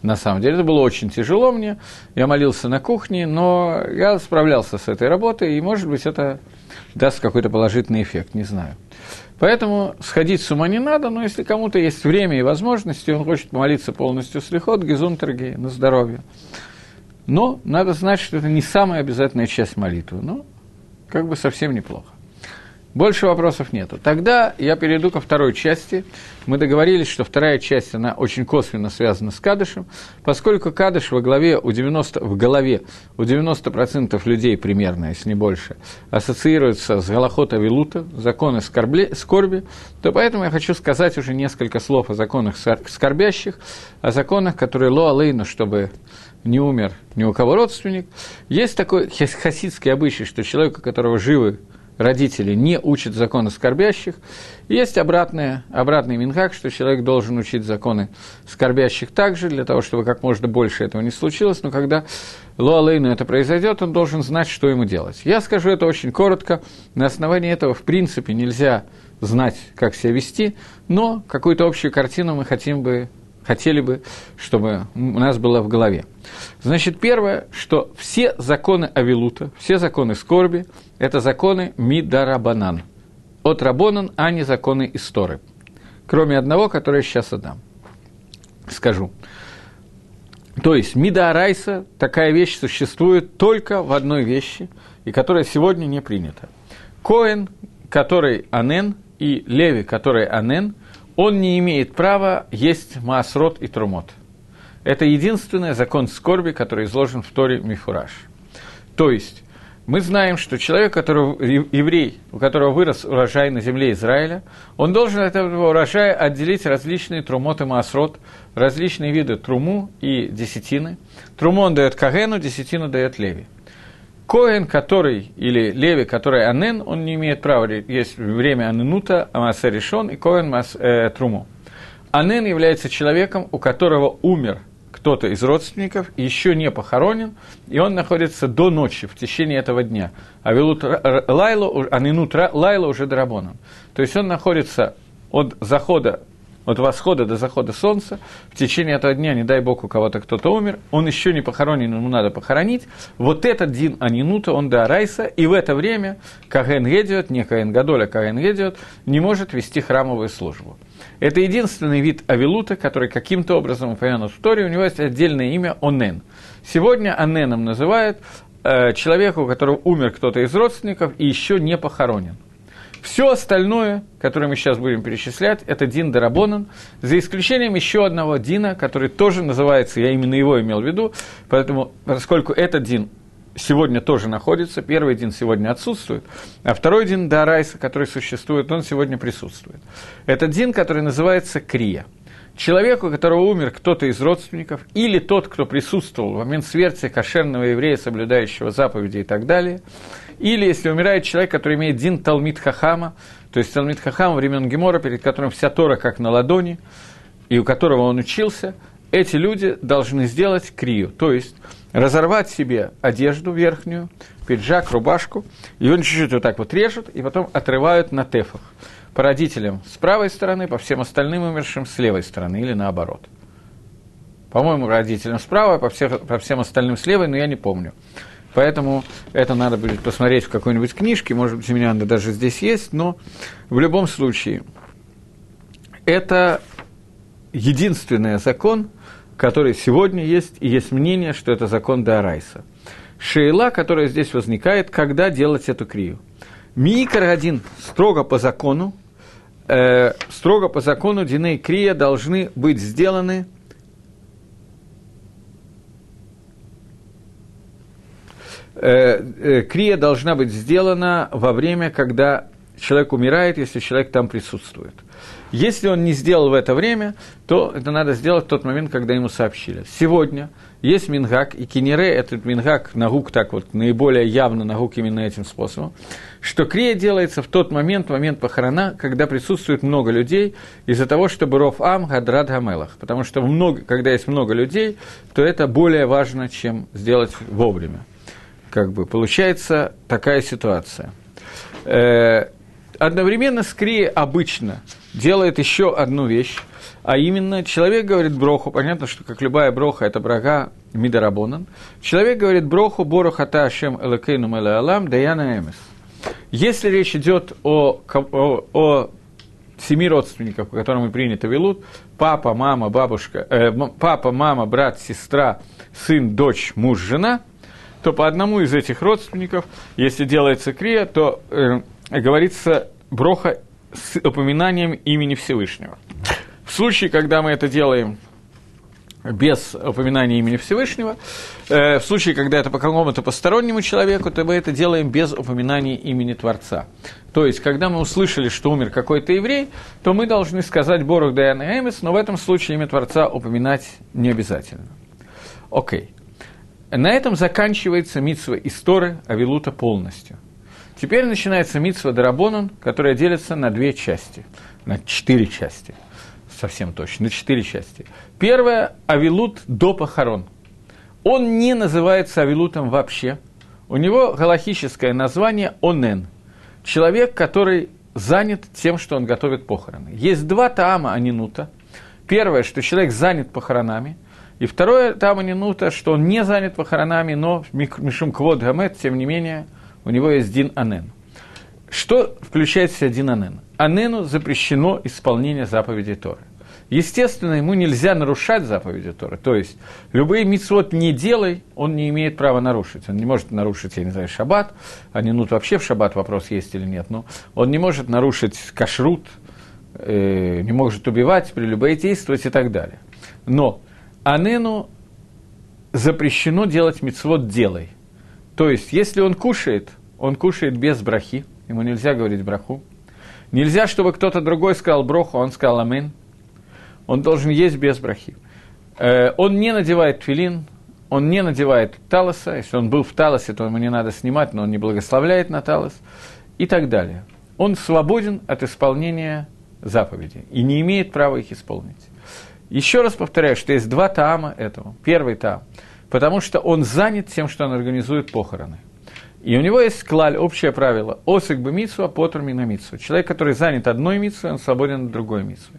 На самом деле, это было очень тяжело мне, я молился на кухне, но я справлялся с этой работой, и, может быть, это даст какой-то положительный эффект, не знаю. Поэтому сходить с ума не надо, но если кому-то есть время и возможности, он хочет молиться полностью с лихот, гизунтергей, на здоровье. Но надо знать, что это не самая обязательная часть молитвы. Ну, как бы совсем неплохо. Больше вопросов нету. Тогда я перейду ко второй части. Мы договорились, что вторая часть, она очень косвенно связана с Кадышем, поскольку Кадыш во главе у 90, в голове у 90% людей примерно, если не больше, ассоциируется с Галахота Вилута, законы скорбли, скорби, то поэтому я хочу сказать уже несколько слов о законах скорбящих, о законах, которые ло алейну, чтобы не умер ни у кого родственник. Есть такой хасидский обычай, что человек, у которого живы родители, не учат законы скорбящих. есть обратное, обратный минхак, что человек должен учить законы скорбящих также, для того, чтобы как можно больше этого не случилось. Но когда Луалейну это произойдет, он должен знать, что ему делать. Я скажу это очень коротко. На основании этого, в принципе, нельзя знать, как себя вести, но какую-то общую картину мы хотим бы хотели бы, чтобы у нас было в голове. Значит, первое, что все законы Авилута, все законы скорби, это законы Мидарабанан. От Рабонан, а не законы Исторы. Кроме одного, который я сейчас отдам. Скажу. То есть Мида такая вещь существует только в одной вещи, и которая сегодня не принята. Коэн, который Анен, и Леви, который Анен, он не имеет права есть маасрот и трумот. Это единственный закон скорби, который изложен в Торе Мифураж. То есть, мы знаем, что человек, который, еврей, у которого вырос урожай на земле Израиля, он должен от этого урожая отделить различные трумот и маасрот, различные виды труму и десятины. Труму он дает Кагену, десятину дает Леви. Коэн, который, или Леви, который Анен, он не имеет права, есть время Аненута, Амасе решен, и Коэн э, Труму. Анен является человеком, у которого умер кто-то из родственников, еще не похоронен, и он находится до ночи, в течение этого дня. А Велут Лайло, Аненут Лайло уже драбоном. То есть он находится от захода от восхода до захода солнца, в течение этого дня, не дай бог, у кого-то кто-то умер, он еще не похоронен, ему надо похоронить, вот этот Дин Анинута, он до Арайса, и в это время Каген Гедиот, не Каген Гадоля, Каген Гедиот, не может вести храмовую службу. Это единственный вид авилута, который каким-то образом упомянут в Торе, у него есть отдельное имя Онен. Сегодня Оненом называют э, человека, у которого умер кто-то из родственников и еще не похоронен. Все остальное, которое мы сейчас будем перечислять, это Дин Дарабонан, за исключением еще одного Дина, который тоже называется, я именно его имел в виду, поэтому, поскольку этот Дин сегодня тоже находится, первый Дин сегодня отсутствует, а второй Дин Дарайса, который существует, он сегодня присутствует. Это Дин, который называется Крия. Человеку, у которого умер кто-то из родственников, или тот, кто присутствовал в момент смерти кошерного еврея, соблюдающего заповеди и так далее – или если умирает человек, который имеет Дин Талмит Хахама, то есть Талмит Хахама времен Гемора, перед которым вся Тора как на ладони, и у которого он учился, эти люди должны сделать крию, то есть разорвать себе одежду верхнюю, пиджак, рубашку, и он чуть-чуть вот так вот режет, и потом отрывают на тефах. По родителям с правой стороны, по всем остальным умершим с левой стороны, или наоборот. По-моему, родителям справа, по, всех, по всем остальным с левой, но я не помню. Поэтому это надо будет посмотреть в какой-нибудь книжке, может быть, у меня она даже здесь есть, но в любом случае это единственный закон, который сегодня есть, и есть мнение, что это закон Дарайса. Шейла, которая здесь возникает, когда делать эту крию. Микр один строго по закону, э, строго по закону Диней Крия должны быть сделаны – Э, э, крия должна быть сделана во время, когда человек умирает, если человек там присутствует. Если он не сделал в это время, то это надо сделать в тот момент, когда ему сообщили. Сегодня есть мингак, и кинере, этот мингак, нагук так вот, наиболее явно нагук именно этим способом, что крия делается в тот момент, в момент похорона, когда присутствует много людей, из-за того, чтобы ров ам гадрад гамелах. Потому что много, когда есть много людей, то это более важно, чем сделать вовремя как бы получается такая ситуация. Э, одновременно скрия обычно делает еще одну вещь, а именно человек говорит броху, понятно, что как любая броха, это брага мидарабонан. Человек говорит броху борохата ашем элакейну алам даяна эмес. Если речь идет о, о, о семи родственников, по которым принято велут, папа, мама, бабушка, э, папа, мама, брат, сестра, сын, дочь, муж, жена – то по одному из этих родственников, если делается крия, то э, говорится броха с упоминанием имени Всевышнего. В случае, когда мы это делаем без упоминания имени Всевышнего, э, в случае, когда это по какому-то постороннему человеку, то мы это делаем без упоминания имени Творца. То есть, когда мы услышали, что умер какой-то еврей, то мы должны сказать Борух Даяна Эмис, но в этом случае имя Творца упоминать не обязательно. Окей. На этом заканчивается митсва истории Авилута полностью. Теперь начинается митсва Дарабонан, которая делится на две части, на четыре части, совсем точно, на четыре части. Первая – Авилут до похорон. Он не называется Авилутом вообще. У него галахическое название Онен. Человек, который занят тем, что он готовит похороны. Есть два таама Анинута. Первое, что человек занят похоронами – и второе, там Анинута, что он не занят похоронами, но Мишум Квод Гамет, тем не менее, у него есть Дин Анен. Что включает в себя Дин Анен? Анену запрещено исполнение заповедей Торы. Естественно, ему нельзя нарушать заповеди Торы. То есть, любые митцвот не делай, он не имеет права нарушить. Он не может нарушить, я не знаю, шаббат, а не ну вообще в шаббат вопрос есть или нет, но он не может нарушить кашрут, э, не может убивать, прелюбодействовать и так далее. Но Анену запрещено делать мицвод делай. То есть, если он кушает, он кушает без брахи, ему нельзя говорить браху. Нельзя, чтобы кто-то другой сказал броху, он сказал амин. Он должен есть без брахи. Э, он не надевает твилин, он не надевает талоса. Если он был в талосе, то ему не надо снимать, но он не благословляет на талос и так далее. Он свободен от исполнения заповедей и не имеет права их исполнить. Еще раз повторяю, что есть два таама этого. Первый таам, потому что он занят тем, что он организует похороны. И у него есть клаль, общее правило, осик бы митсу, а потр мина митсу. Человек, который занят одной митсу, он свободен от другой митсу.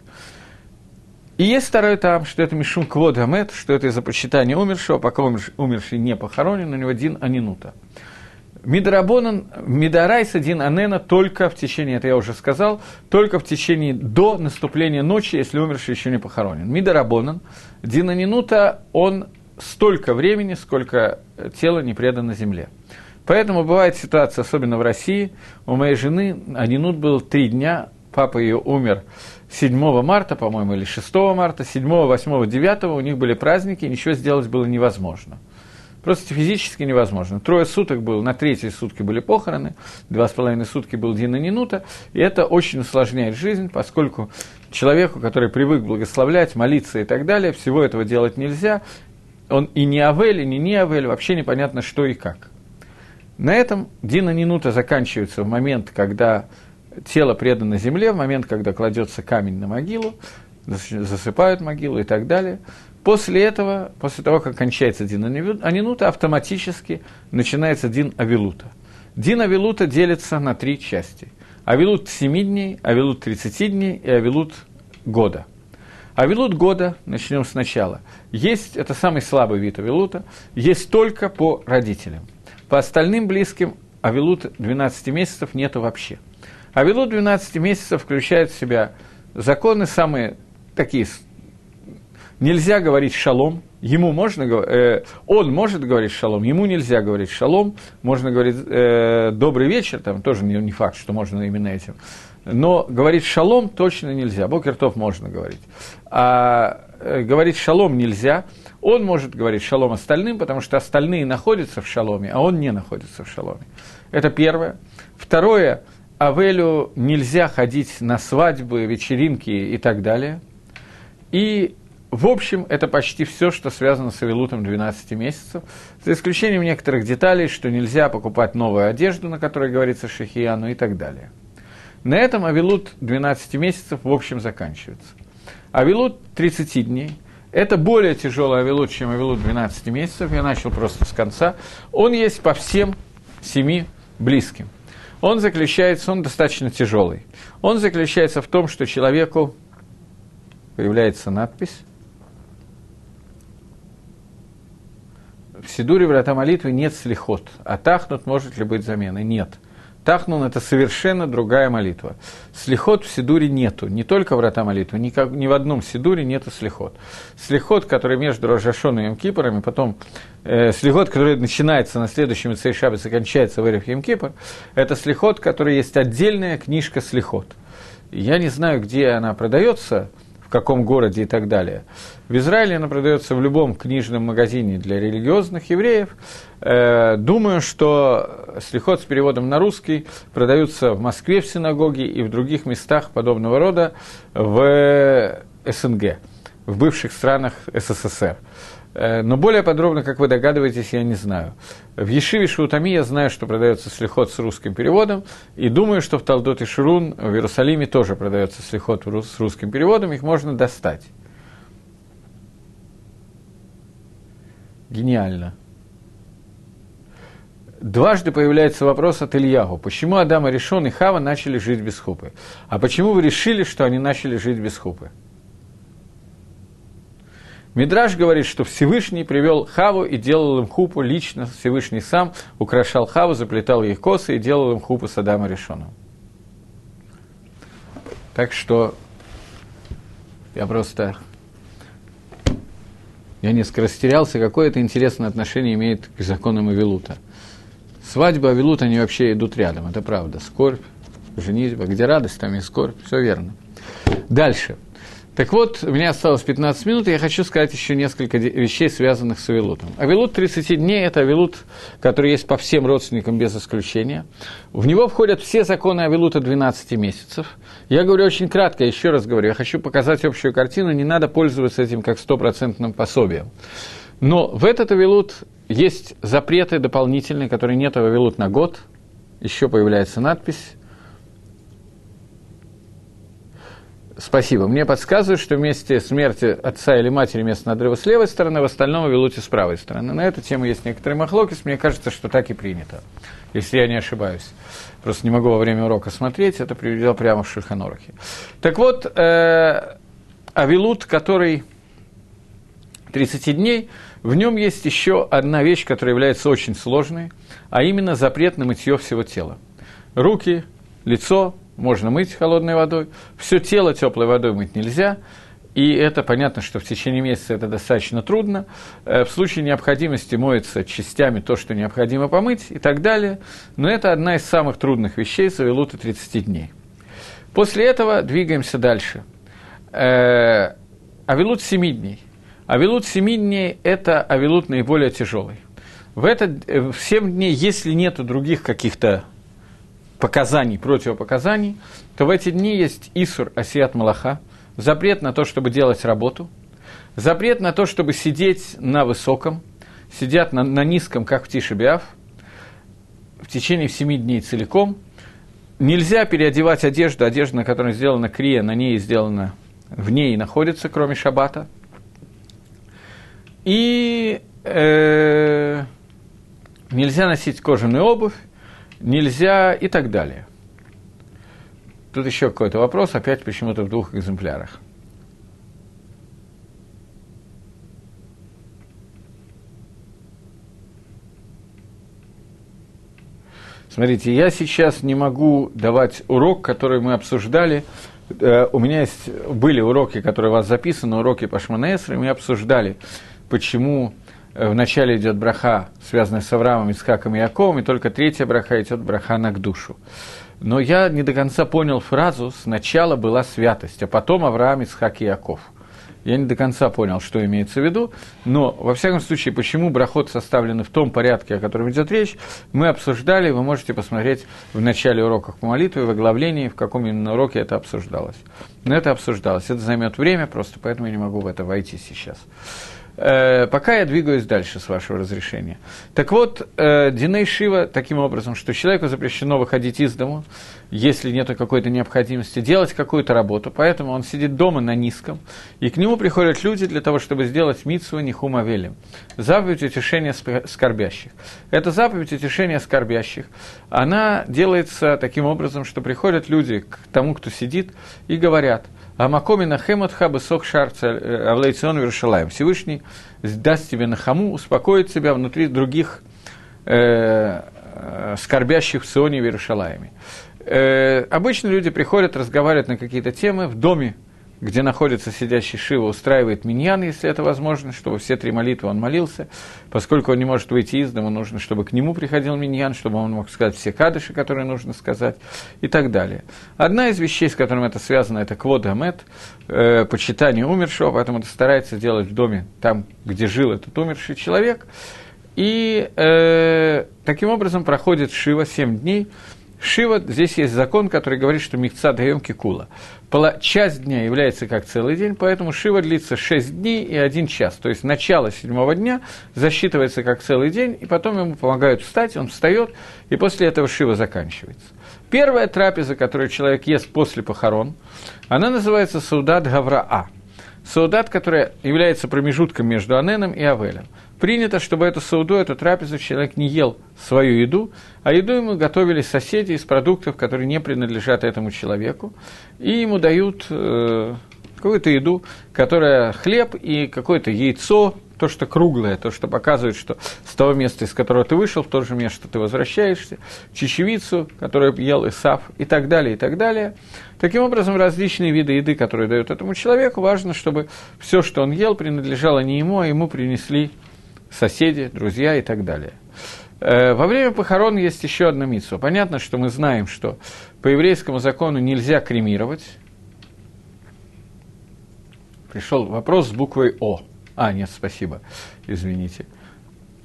И есть второй там, что это Мишум Квод Гамет, что это из-за почитания умершего, пока умерший не похоронен, у него один анинута. Мидарабонан, Мидарайса Дин Анена только в течение, это я уже сказал, только в течение до наступления ночи, если умерший еще не похоронен. Мидарабонан, Дин Анинута, он столько времени, сколько тело не предано земле. Поэтому бывает ситуация, особенно в России, у моей жены Анинут был три дня, папа ее умер 7 марта, по-моему, или 6 марта, 7, 8, 9 у них были праздники, ничего сделать было невозможно – Просто физически невозможно. Трое суток был, на третьей сутки были похороны, два с половиной сутки был Дина Нинута, и это очень усложняет жизнь, поскольку человеку, который привык благословлять, молиться и так далее, всего этого делать нельзя, он и не Авель, и не не Авель, вообще непонятно что и как. На этом Дина Нинута заканчивается в момент, когда тело предано земле, в момент, когда кладется камень на могилу, засыпают могилу и так далее. После этого, после того, как кончается Дин Анинута, автоматически начинается Дин Авилута. Дин Авилута делится на три части. Авилут 7 дней, Авилут 30 дней и Авилут года. Авилут года, начнем сначала. Есть, это самый слабый вид Авилута, есть только по родителям. По остальным близким Авилут 12 месяцев нету вообще. Авилут 12 месяцев включает в себя законы самые такие нельзя говорить шалом, ему можно, э, он может говорить шалом, ему нельзя говорить шалом, можно говорить э, добрый вечер, там тоже не, не факт, что можно именно этим, но говорить шалом точно нельзя, Бокертов можно говорить, а говорить шалом нельзя, он может говорить шалом остальным, потому что остальные находятся в шаломе, а он не находится в шаломе. Это первое. Второе, Авелю нельзя ходить на свадьбы, вечеринки и так далее. И в общем, это почти все, что связано с Авилутом 12 месяцев, за исключением некоторых деталей, что нельзя покупать новую одежду, на которой говорится Шахияну и так далее. На этом Авилут 12 месяцев в общем заканчивается. Авилут 30 дней – это более тяжелый Авилут, чем Авилут 12 месяцев, я начал просто с конца. Он есть по всем семи близким. Он заключается, он достаточно тяжелый. Он заключается в том, что человеку появляется надпись – в Сидуре врата молитвы нет слихот, а тахнут может ли быть заменой? Нет. Тахнун – это совершенно другая молитва. Слихот в Сидуре нету, не только врата молитвы, ни, как, ни в одном Сидуре нету слихот. Слихот, который между Рожашон и Емкипором, потом э, слихот, который начинается на следующем Ицейшабе, кончается в Эрев Емкипор, это слихот, который есть отдельная книжка слихот. Я не знаю, где она продается, каком городе и так далее. В Израиле она продается в любом книжном магазине для религиозных евреев. Э, думаю, что слихот с переводом на русский продаются в Москве в синагоге и в других местах подобного рода в СНГ, в бывших странах СССР. Э, но более подробно, как вы догадываетесь, я не знаю. В Ешиве Шутами я знаю, что продается слихот с русским переводом, и думаю, что в Талдот и Шурун в Иерусалиме тоже продается слихот с русским переводом, их можно достать. Гениально. Дважды появляется вопрос от Ильягу. Почему Адам и Решон и Хава начали жить без хупы? А почему вы решили, что они начали жить без хупы? Мидраж говорит, что Всевышний привел Хаву и делал им хупу лично, Всевышний сам украшал Хаву, заплетал ей косы и делал им хупу с Адамом Решоном. Так что я просто... Я несколько растерялся, какое это интересное отношение имеет к законам Авилута. Свадьба, Авилут, они вообще идут рядом, это правда. Скорбь, женитьба, где радость, там и скорбь, все верно. Дальше. Так вот, у меня осталось 15 минут, и я хочу сказать еще несколько вещей, связанных с Авилутом. Авилут 30 дней – это Авилут, который есть по всем родственникам без исключения. В него входят все законы Авилута 12 месяцев. Я говорю очень кратко, еще раз говорю, я хочу показать общую картину, не надо пользоваться этим как стопроцентным пособием. Но в этот Авилут есть запреты дополнительные, которые нет в Авилут на год. Еще появляется надпись Спасибо. Мне подсказывают, что вместе смерти отца или матери место надрыва с левой стороны, в остальном Авилуте с правой стороны. На эту тему есть некоторые махлокис, мне кажется, что так и принято, если я не ошибаюсь. Просто не могу во время урока смотреть, это приведено прямо в Шульханорахе. Так вот, э, Авилут, который 30 дней, в нем есть еще одна вещь, которая является очень сложной, а именно запрет на мытье всего тела. Руки, лицо можно мыть холодной водой, все тело теплой водой мыть нельзя, и это понятно, что в течение месяца это достаточно трудно. Э, в случае необходимости моется частями то, что необходимо помыть и так далее. Но это одна из самых трудных вещей за Авилута 30 дней. После этого двигаемся дальше. Э, авилут 7 дней. Авилут 7 дней – это авилут наиболее тяжелый. В, этот, э, в 7 дней, если нет других каких-то показаний, противопоказаний, то в эти дни есть Исур Асиат Малаха – запрет на то, чтобы делать работу, запрет на то, чтобы сидеть на высоком, сидят на, на низком, как в Тишебиав, в течение семи дней целиком. Нельзя переодевать одежду, одежда, на которой сделана крия, на ней сделана, в ней находится, кроме шабата. И э, нельзя носить кожаную обувь, нельзя и так далее – Тут еще какой-то вопрос, опять почему-то в двух экземплярах. Смотрите, я сейчас не могу давать урок, который мы обсуждали. Э, у меня есть, были уроки, которые у вас записаны, уроки по Шманесре, мы обсуждали, почему вначале идет браха, связанная с Авраамом, Исхаком и Яковом, и только третья браха идет браха на к душу но я не до конца понял фразу «сначала была святость, а потом Авраам, Исхак и Яков». Я не до конца понял, что имеется в виду, но, во всяком случае, почему брахот составлены в том порядке, о котором идет речь, мы обсуждали, вы можете посмотреть в начале уроков по молитве, в оглавлении, в каком именно уроке это обсуждалось. Но это обсуждалось, это займет время просто, поэтому я не могу в это войти сейчас. Э, пока я двигаюсь дальше, с вашего разрешения. Так вот, э, Диней Шива таким образом, что человеку запрещено выходить из дому, если нет какой-то необходимости, делать какую-то работу, поэтому он сидит дома на низком, и к нему приходят люди для того, чтобы сделать митсу Нихума Велим, заповедь утешения скорбящих. Эта заповедь утешения скорбящих, она делается таким образом, что приходят люди к тому, кто сидит, и говорят – а Макоми Нахематха Бесок Шарца э, Авлейцион Вершалаем. Всевышний даст тебе нахаму, успокоит тебя внутри других э, э, скорбящих в Сионе и Иерушалаеме. Э, обычно люди приходят, разговаривают на какие-то темы в доме где находится сидящий Шива, устраивает миньян, если это возможно, чтобы все три молитвы он молился. Поскольку он не может выйти из дома, нужно, чтобы к нему приходил миньян, чтобы он мог сказать все кадыши, которые нужно сказать, и так далее. Одна из вещей, с которыми это связано, это квод амет, э, почитание умершего, поэтому это старается делать в доме, там, где жил этот умерший человек. И э, таким образом проходит Шива 7 дней, Шива, здесь есть закон, который говорит, что михца даем кикула. Часть дня является как целый день, поэтому Шива длится 6 дней и 1 час. То есть начало седьмого дня засчитывается как целый день, и потом ему помогают встать, он встает, и после этого Шива заканчивается. Первая трапеза, которую человек ест после похорон, она называется Саудат Гавраа. Саудат, которая является промежутком между Аненом и Авелем. Принято, чтобы эту сауду, эту трапезу человек не ел свою еду, а еду ему готовили соседи из продуктов, которые не принадлежат этому человеку, и ему дают э, какую-то еду, которая хлеб и какое-то яйцо, то, что круглое, то, что показывает, что с того места, из которого ты вышел, в то же место ты возвращаешься, чечевицу, которую ел Исав, и так далее, и так далее. Таким образом, различные виды еды, которые дают этому человеку, важно, чтобы все, что он ел, принадлежало не ему, а ему принесли соседи, друзья и так далее. Э, во время похорон есть еще одна митсва. Понятно, что мы знаем, что по еврейскому закону нельзя кремировать. Пришел вопрос с буквой О. А, нет, спасибо, извините.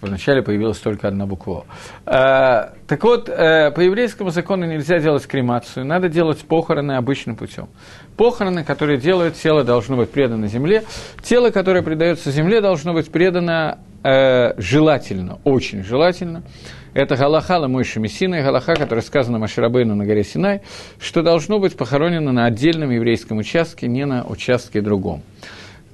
Вначале появилась только одна буква. Э, так вот, э, по еврейскому закону нельзя делать кремацию, надо делать похороны обычным путем. Похороны, которые делают, тело должно быть предано земле. Тело, которое предается земле, должно быть предано э, желательно, очень желательно. Это Галаха Ламойши Мессина Галаха, которая сказана Маширабейну на горе Синай, что должно быть похоронено на отдельном еврейском участке, не на участке другом.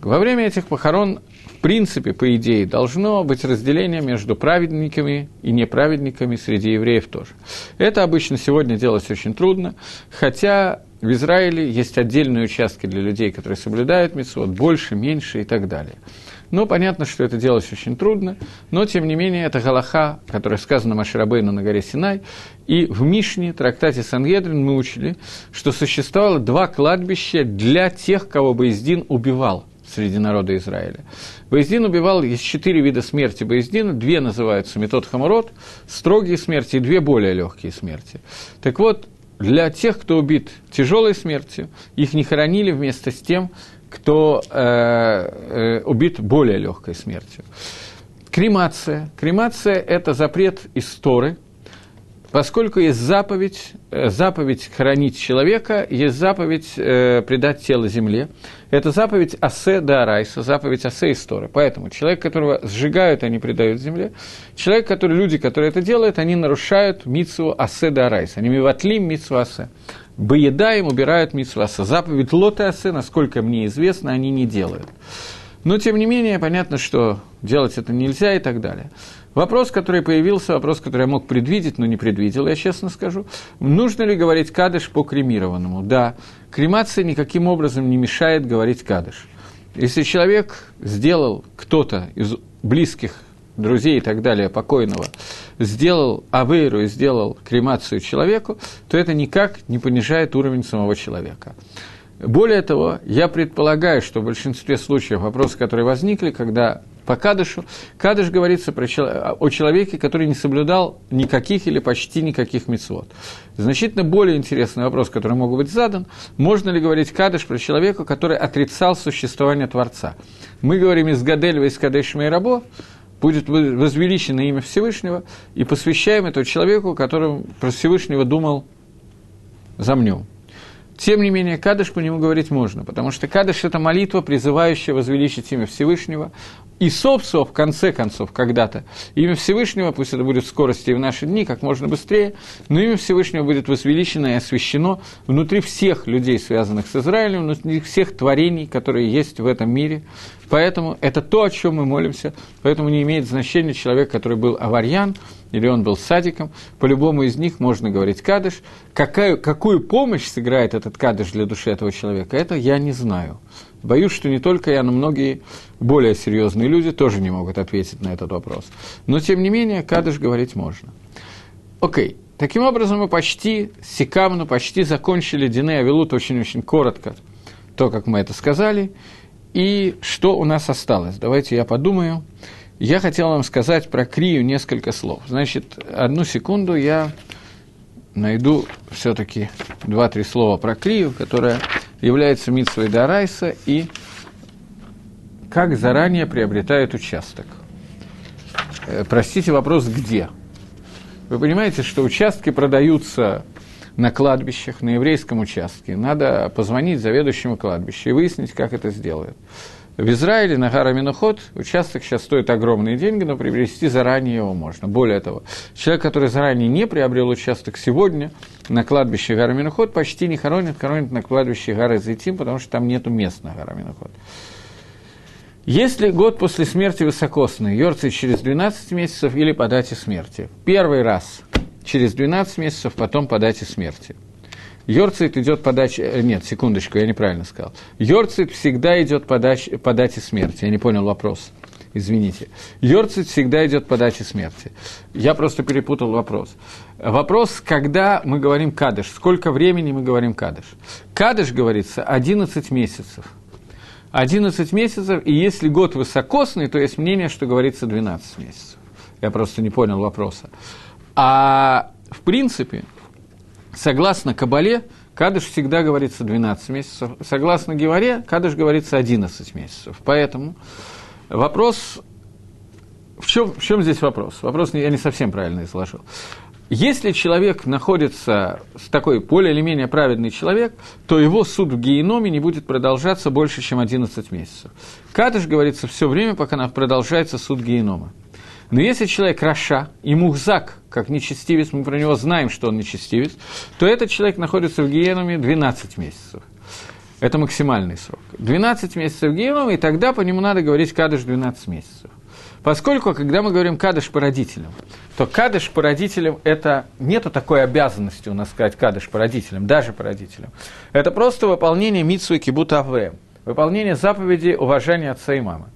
Во время этих похорон принципе, по идее, должно быть разделение между праведниками и неправедниками среди евреев тоже. Это обычно сегодня делать очень трудно, хотя в Израиле есть отдельные участки для людей, которые соблюдают митцвот, больше, меньше и так далее. Но понятно, что это делать очень трудно, но тем не менее это Галаха, которая сказана Маширабейну на горе Синай, и в Мишне, трактате Сангедрин, мы учили, что существовало два кладбища для тех, кого Боездин убивал среди народа Израиля. Боездин убивал, есть четыре вида смерти Боездина, две называются метод Хамурот, строгие смерти и две более легкие смерти. Так вот, для тех, кто убит тяжелой смертью, их не хоронили вместе с тем, кто э, э, убит более легкой смертью. Кремация. Кремация – это запрет из Торы, поскольку есть заповедь, э, заповедь хранить человека, есть заповедь э, предать тело земле. Это заповедь Асе да Арайса, заповедь Асе Исторы. Поэтому человек, которого сжигают, они предают земле. Человек, который, люди, которые это делают, они нарушают митсу Асе да Арайса. Они миватлим митсу Асе. Боедаем убирают митсу Асе. Заповедь Лоты Асе, насколько мне известно, они не делают. Но, тем не менее, понятно, что делать это нельзя и так далее. Вопрос, который появился, вопрос, который я мог предвидеть, но не предвидел, я честно скажу. Нужно ли говорить кадыш по кремированному? Да, кремация никаким образом не мешает говорить кадыш. Если человек сделал, кто-то из близких друзей и так далее покойного, сделал авейру и сделал кремацию человеку, то это никак не понижает уровень самого человека. Более того, я предполагаю, что в большинстве случаев вопросы, которые возникли, когда по Кадышу. Кадыш говорится про, о человеке, который не соблюдал никаких или почти никаких мецвод. Значительно более интересный вопрос, который мог быть задан, можно ли говорить Кадыш про человека, который отрицал существование Творца. Мы говорим из Гадельва, из Кадеш Мейрабо, будет возвеличено имя Всевышнего, и посвящаем этого человеку, который про Всевышнего думал замнем. Тем не менее, Кадыш по нему говорить можно, потому что Кадыш – это молитва, призывающая возвеличить имя Всевышнего. И Собсо, в конце концов, когда-то, имя Всевышнего, пусть это будет в скорости и в наши дни, как можно быстрее, но имя Всевышнего будет возвеличено и освящено внутри всех людей, связанных с Израилем, внутри всех творений, которые есть в этом мире. Поэтому это то, о чем мы молимся, поэтому не имеет значения человек, который был аварьян, или он был садиком, по любому из них можно говорить кадыш. Какая, какую помощь сыграет этот кадыш для души этого человека, это я не знаю. Боюсь, что не только я, но многие более серьезные люди тоже не могут ответить на этот вопрос. Но, тем не менее, кадыш говорить можно. Окей. Таким образом, мы почти секамну, почти закончили Дине Авилут очень-очень коротко, то, как мы это сказали. И что у нас осталось? Давайте я подумаю. Я хотел вам сказать про Крию несколько слов. Значит, одну секунду я найду все-таки два-три слова про Крию, которая является Митсвой Дарайса и как заранее приобретает участок. Э, простите, вопрос где? Вы понимаете, что участки продаются на кладбищах, на еврейском участке. Надо позвонить заведующему кладбищу и выяснить, как это сделают. В Израиле на Гара Миноход участок сейчас стоит огромные деньги, но приобрести заранее его можно. Более того, человек, который заранее не приобрел участок сегодня на кладбище Гара Миноход, почти не хоронит, хоронит на кладбище Гара Зайтим, потому что там нету мест на Гара Миноход. Если год после смерти высокосный, Йорций через 12 месяцев или по дате смерти. Первый раз через 12 месяцев, потом по дате смерти – Йорцит идет по даче... Э, нет, секундочку, я неправильно сказал. Йорцит всегда идет по, дач... по дате смерти. Я не понял вопрос. Извините. Йорцит всегда идет по дате смерти. Я просто перепутал вопрос. Вопрос, когда мы говорим кадыш, сколько времени мы говорим кадыш. Кадыш говорится 11 месяцев. 11 месяцев, и если год высокосный, то есть мнение, что говорится 12 месяцев. Я просто не понял вопроса. А в принципе, Согласно Кабале, Кадыш всегда говорится 12 месяцев. Согласно Геваре, Кадыш говорится 11 месяцев. Поэтому вопрос... В чем, в чем здесь вопрос? Вопрос я не совсем правильно изложил. Если человек находится, такой более или менее праведный человек, то его суд в геноме не будет продолжаться больше, чем 11 месяцев. Кадыш говорится все время, пока продолжается суд генома. Но если человек Раша и Мухзак, как нечестивец, мы про него знаем, что он нечестивец, то этот человек находится в гиенуме 12 месяцев. Это максимальный срок. 12 месяцев генома, и тогда по нему надо говорить кадыш 12 месяцев. Поскольку, когда мы говорим кадыш по родителям, то кадыш по родителям – это нету такой обязанности у нас сказать кадыш по родителям, даже по родителям. Это просто выполнение митсу и кибута выполнение заповеди уважения отца и мамы.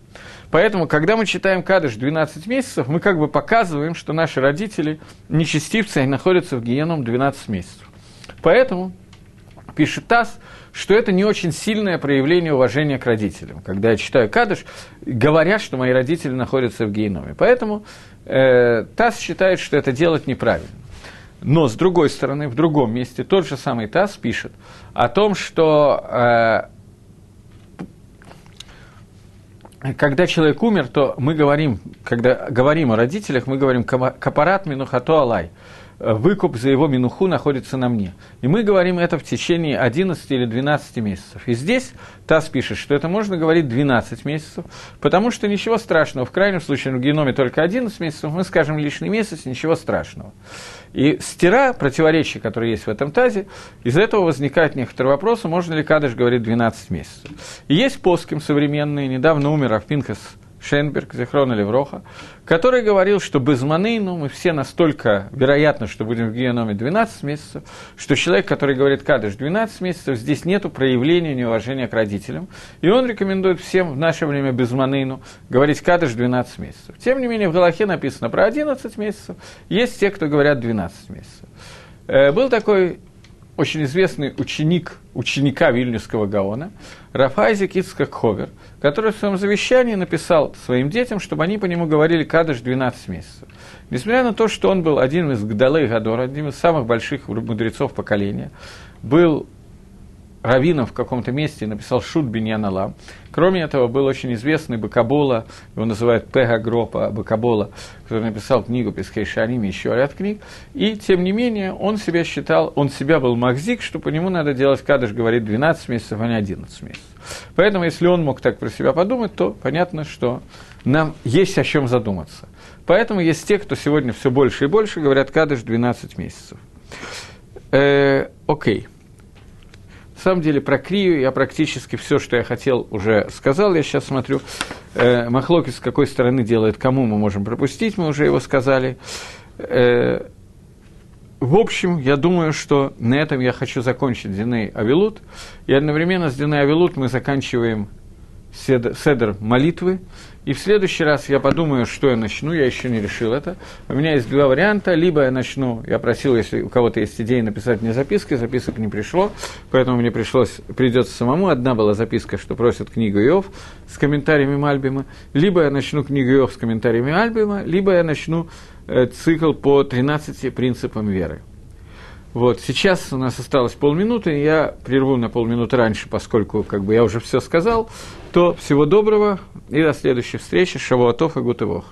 Поэтому, когда мы читаем Кадыш 12 месяцев, мы как бы показываем, что наши родители нечестивцы, они находятся в гиеном 12 месяцев. Поэтому пишет Тасс, что это не очень сильное проявление уважения к родителям. Когда я читаю Кадыш, говорят, что мои родители находятся в геноме. Поэтому э, Тасс считает, что это делать неправильно. Но, с другой стороны, в другом месте тот же самый Тасс пишет о том, что э, когда человек умер, то мы говорим, когда говорим о родителях, мы говорим «капарат минухато алай», выкуп за его минуху находится на мне. И мы говорим это в течение 11 или 12 месяцев. И здесь ТАСС пишет, что это можно говорить 12 месяцев, потому что ничего страшного. В крайнем случае, в геноме только 11 месяцев, мы скажем лишний месяц, ничего страшного. И стира противоречия, которые есть в этом тазе, из этого возникает некоторые вопросы, можно ли Кадыш говорить 12 месяцев. И есть поским современные, недавно умер Авпинхас Шенберг, Зехрона Левроха, который говорил, что без маны, ну, мы все настолько вероятно, что будем в геноме 12 месяцев, что человек, который говорит кадыш 12 месяцев, здесь нет проявления неуважения к родителям. И он рекомендует всем в наше время без манейну говорить кадыш 12 месяцев. Тем не менее, в Галахе написано про 11 месяцев, есть те, кто говорят 12 месяцев. Э, был такой очень известный ученик ученика Вильнюсского Гаона, Рафайзик Ицкак Ховер, который в своем завещании написал своим детям, чтобы они по нему говорили Кадыш 12 месяцев. Несмотря на то, что он был один из Гдалей Гадор, одним из самых больших мудрецов поколения, был раввином в каком-то месте написал Шут Биньян Кроме этого, был очень известный Бакабола, его называют Пега Гропа Бакабола, который написал книгу Пескей Шарим и еще ряд книг. И, тем не менее, он себя считал, он себя был махзик, что по нему надо делать, Кадыш говорит, 12 месяцев, а не 11 месяцев. Поэтому, если он мог так про себя подумать, то понятно, что нам есть о чем задуматься. Поэтому есть те, кто сегодня все больше и больше говорят Кадыш 12 месяцев. Э, окей. На самом деле про Крию я практически все, что я хотел, уже сказал. Я сейчас смотрю, э, Махлоки с какой стороны делает, кому мы можем пропустить, мы уже его сказали. Э, в общем, я думаю, что на этом я хочу закончить Диней Авилут. И одновременно с Диней Авилут мы заканчиваем седер молитвы. И в следующий раз я подумаю, что я начну, я еще не решил это. У меня есть два варианта. Либо я начну, я просил, если у кого-то есть идеи, написать мне записки, записок не пришло, поэтому мне пришлось, придется самому. Одна была записка, что просят книгу Иов с комментариями Мальбима. Либо я начну книгу Иов с комментариями Альбима, либо я начну э, цикл по 13 принципам веры. Вот, сейчас у нас осталось полминуты, я прерву на полминуты раньше, поскольку как бы я уже все сказал, то всего доброго и до следующей встречи. Шавуатов и Гутывох.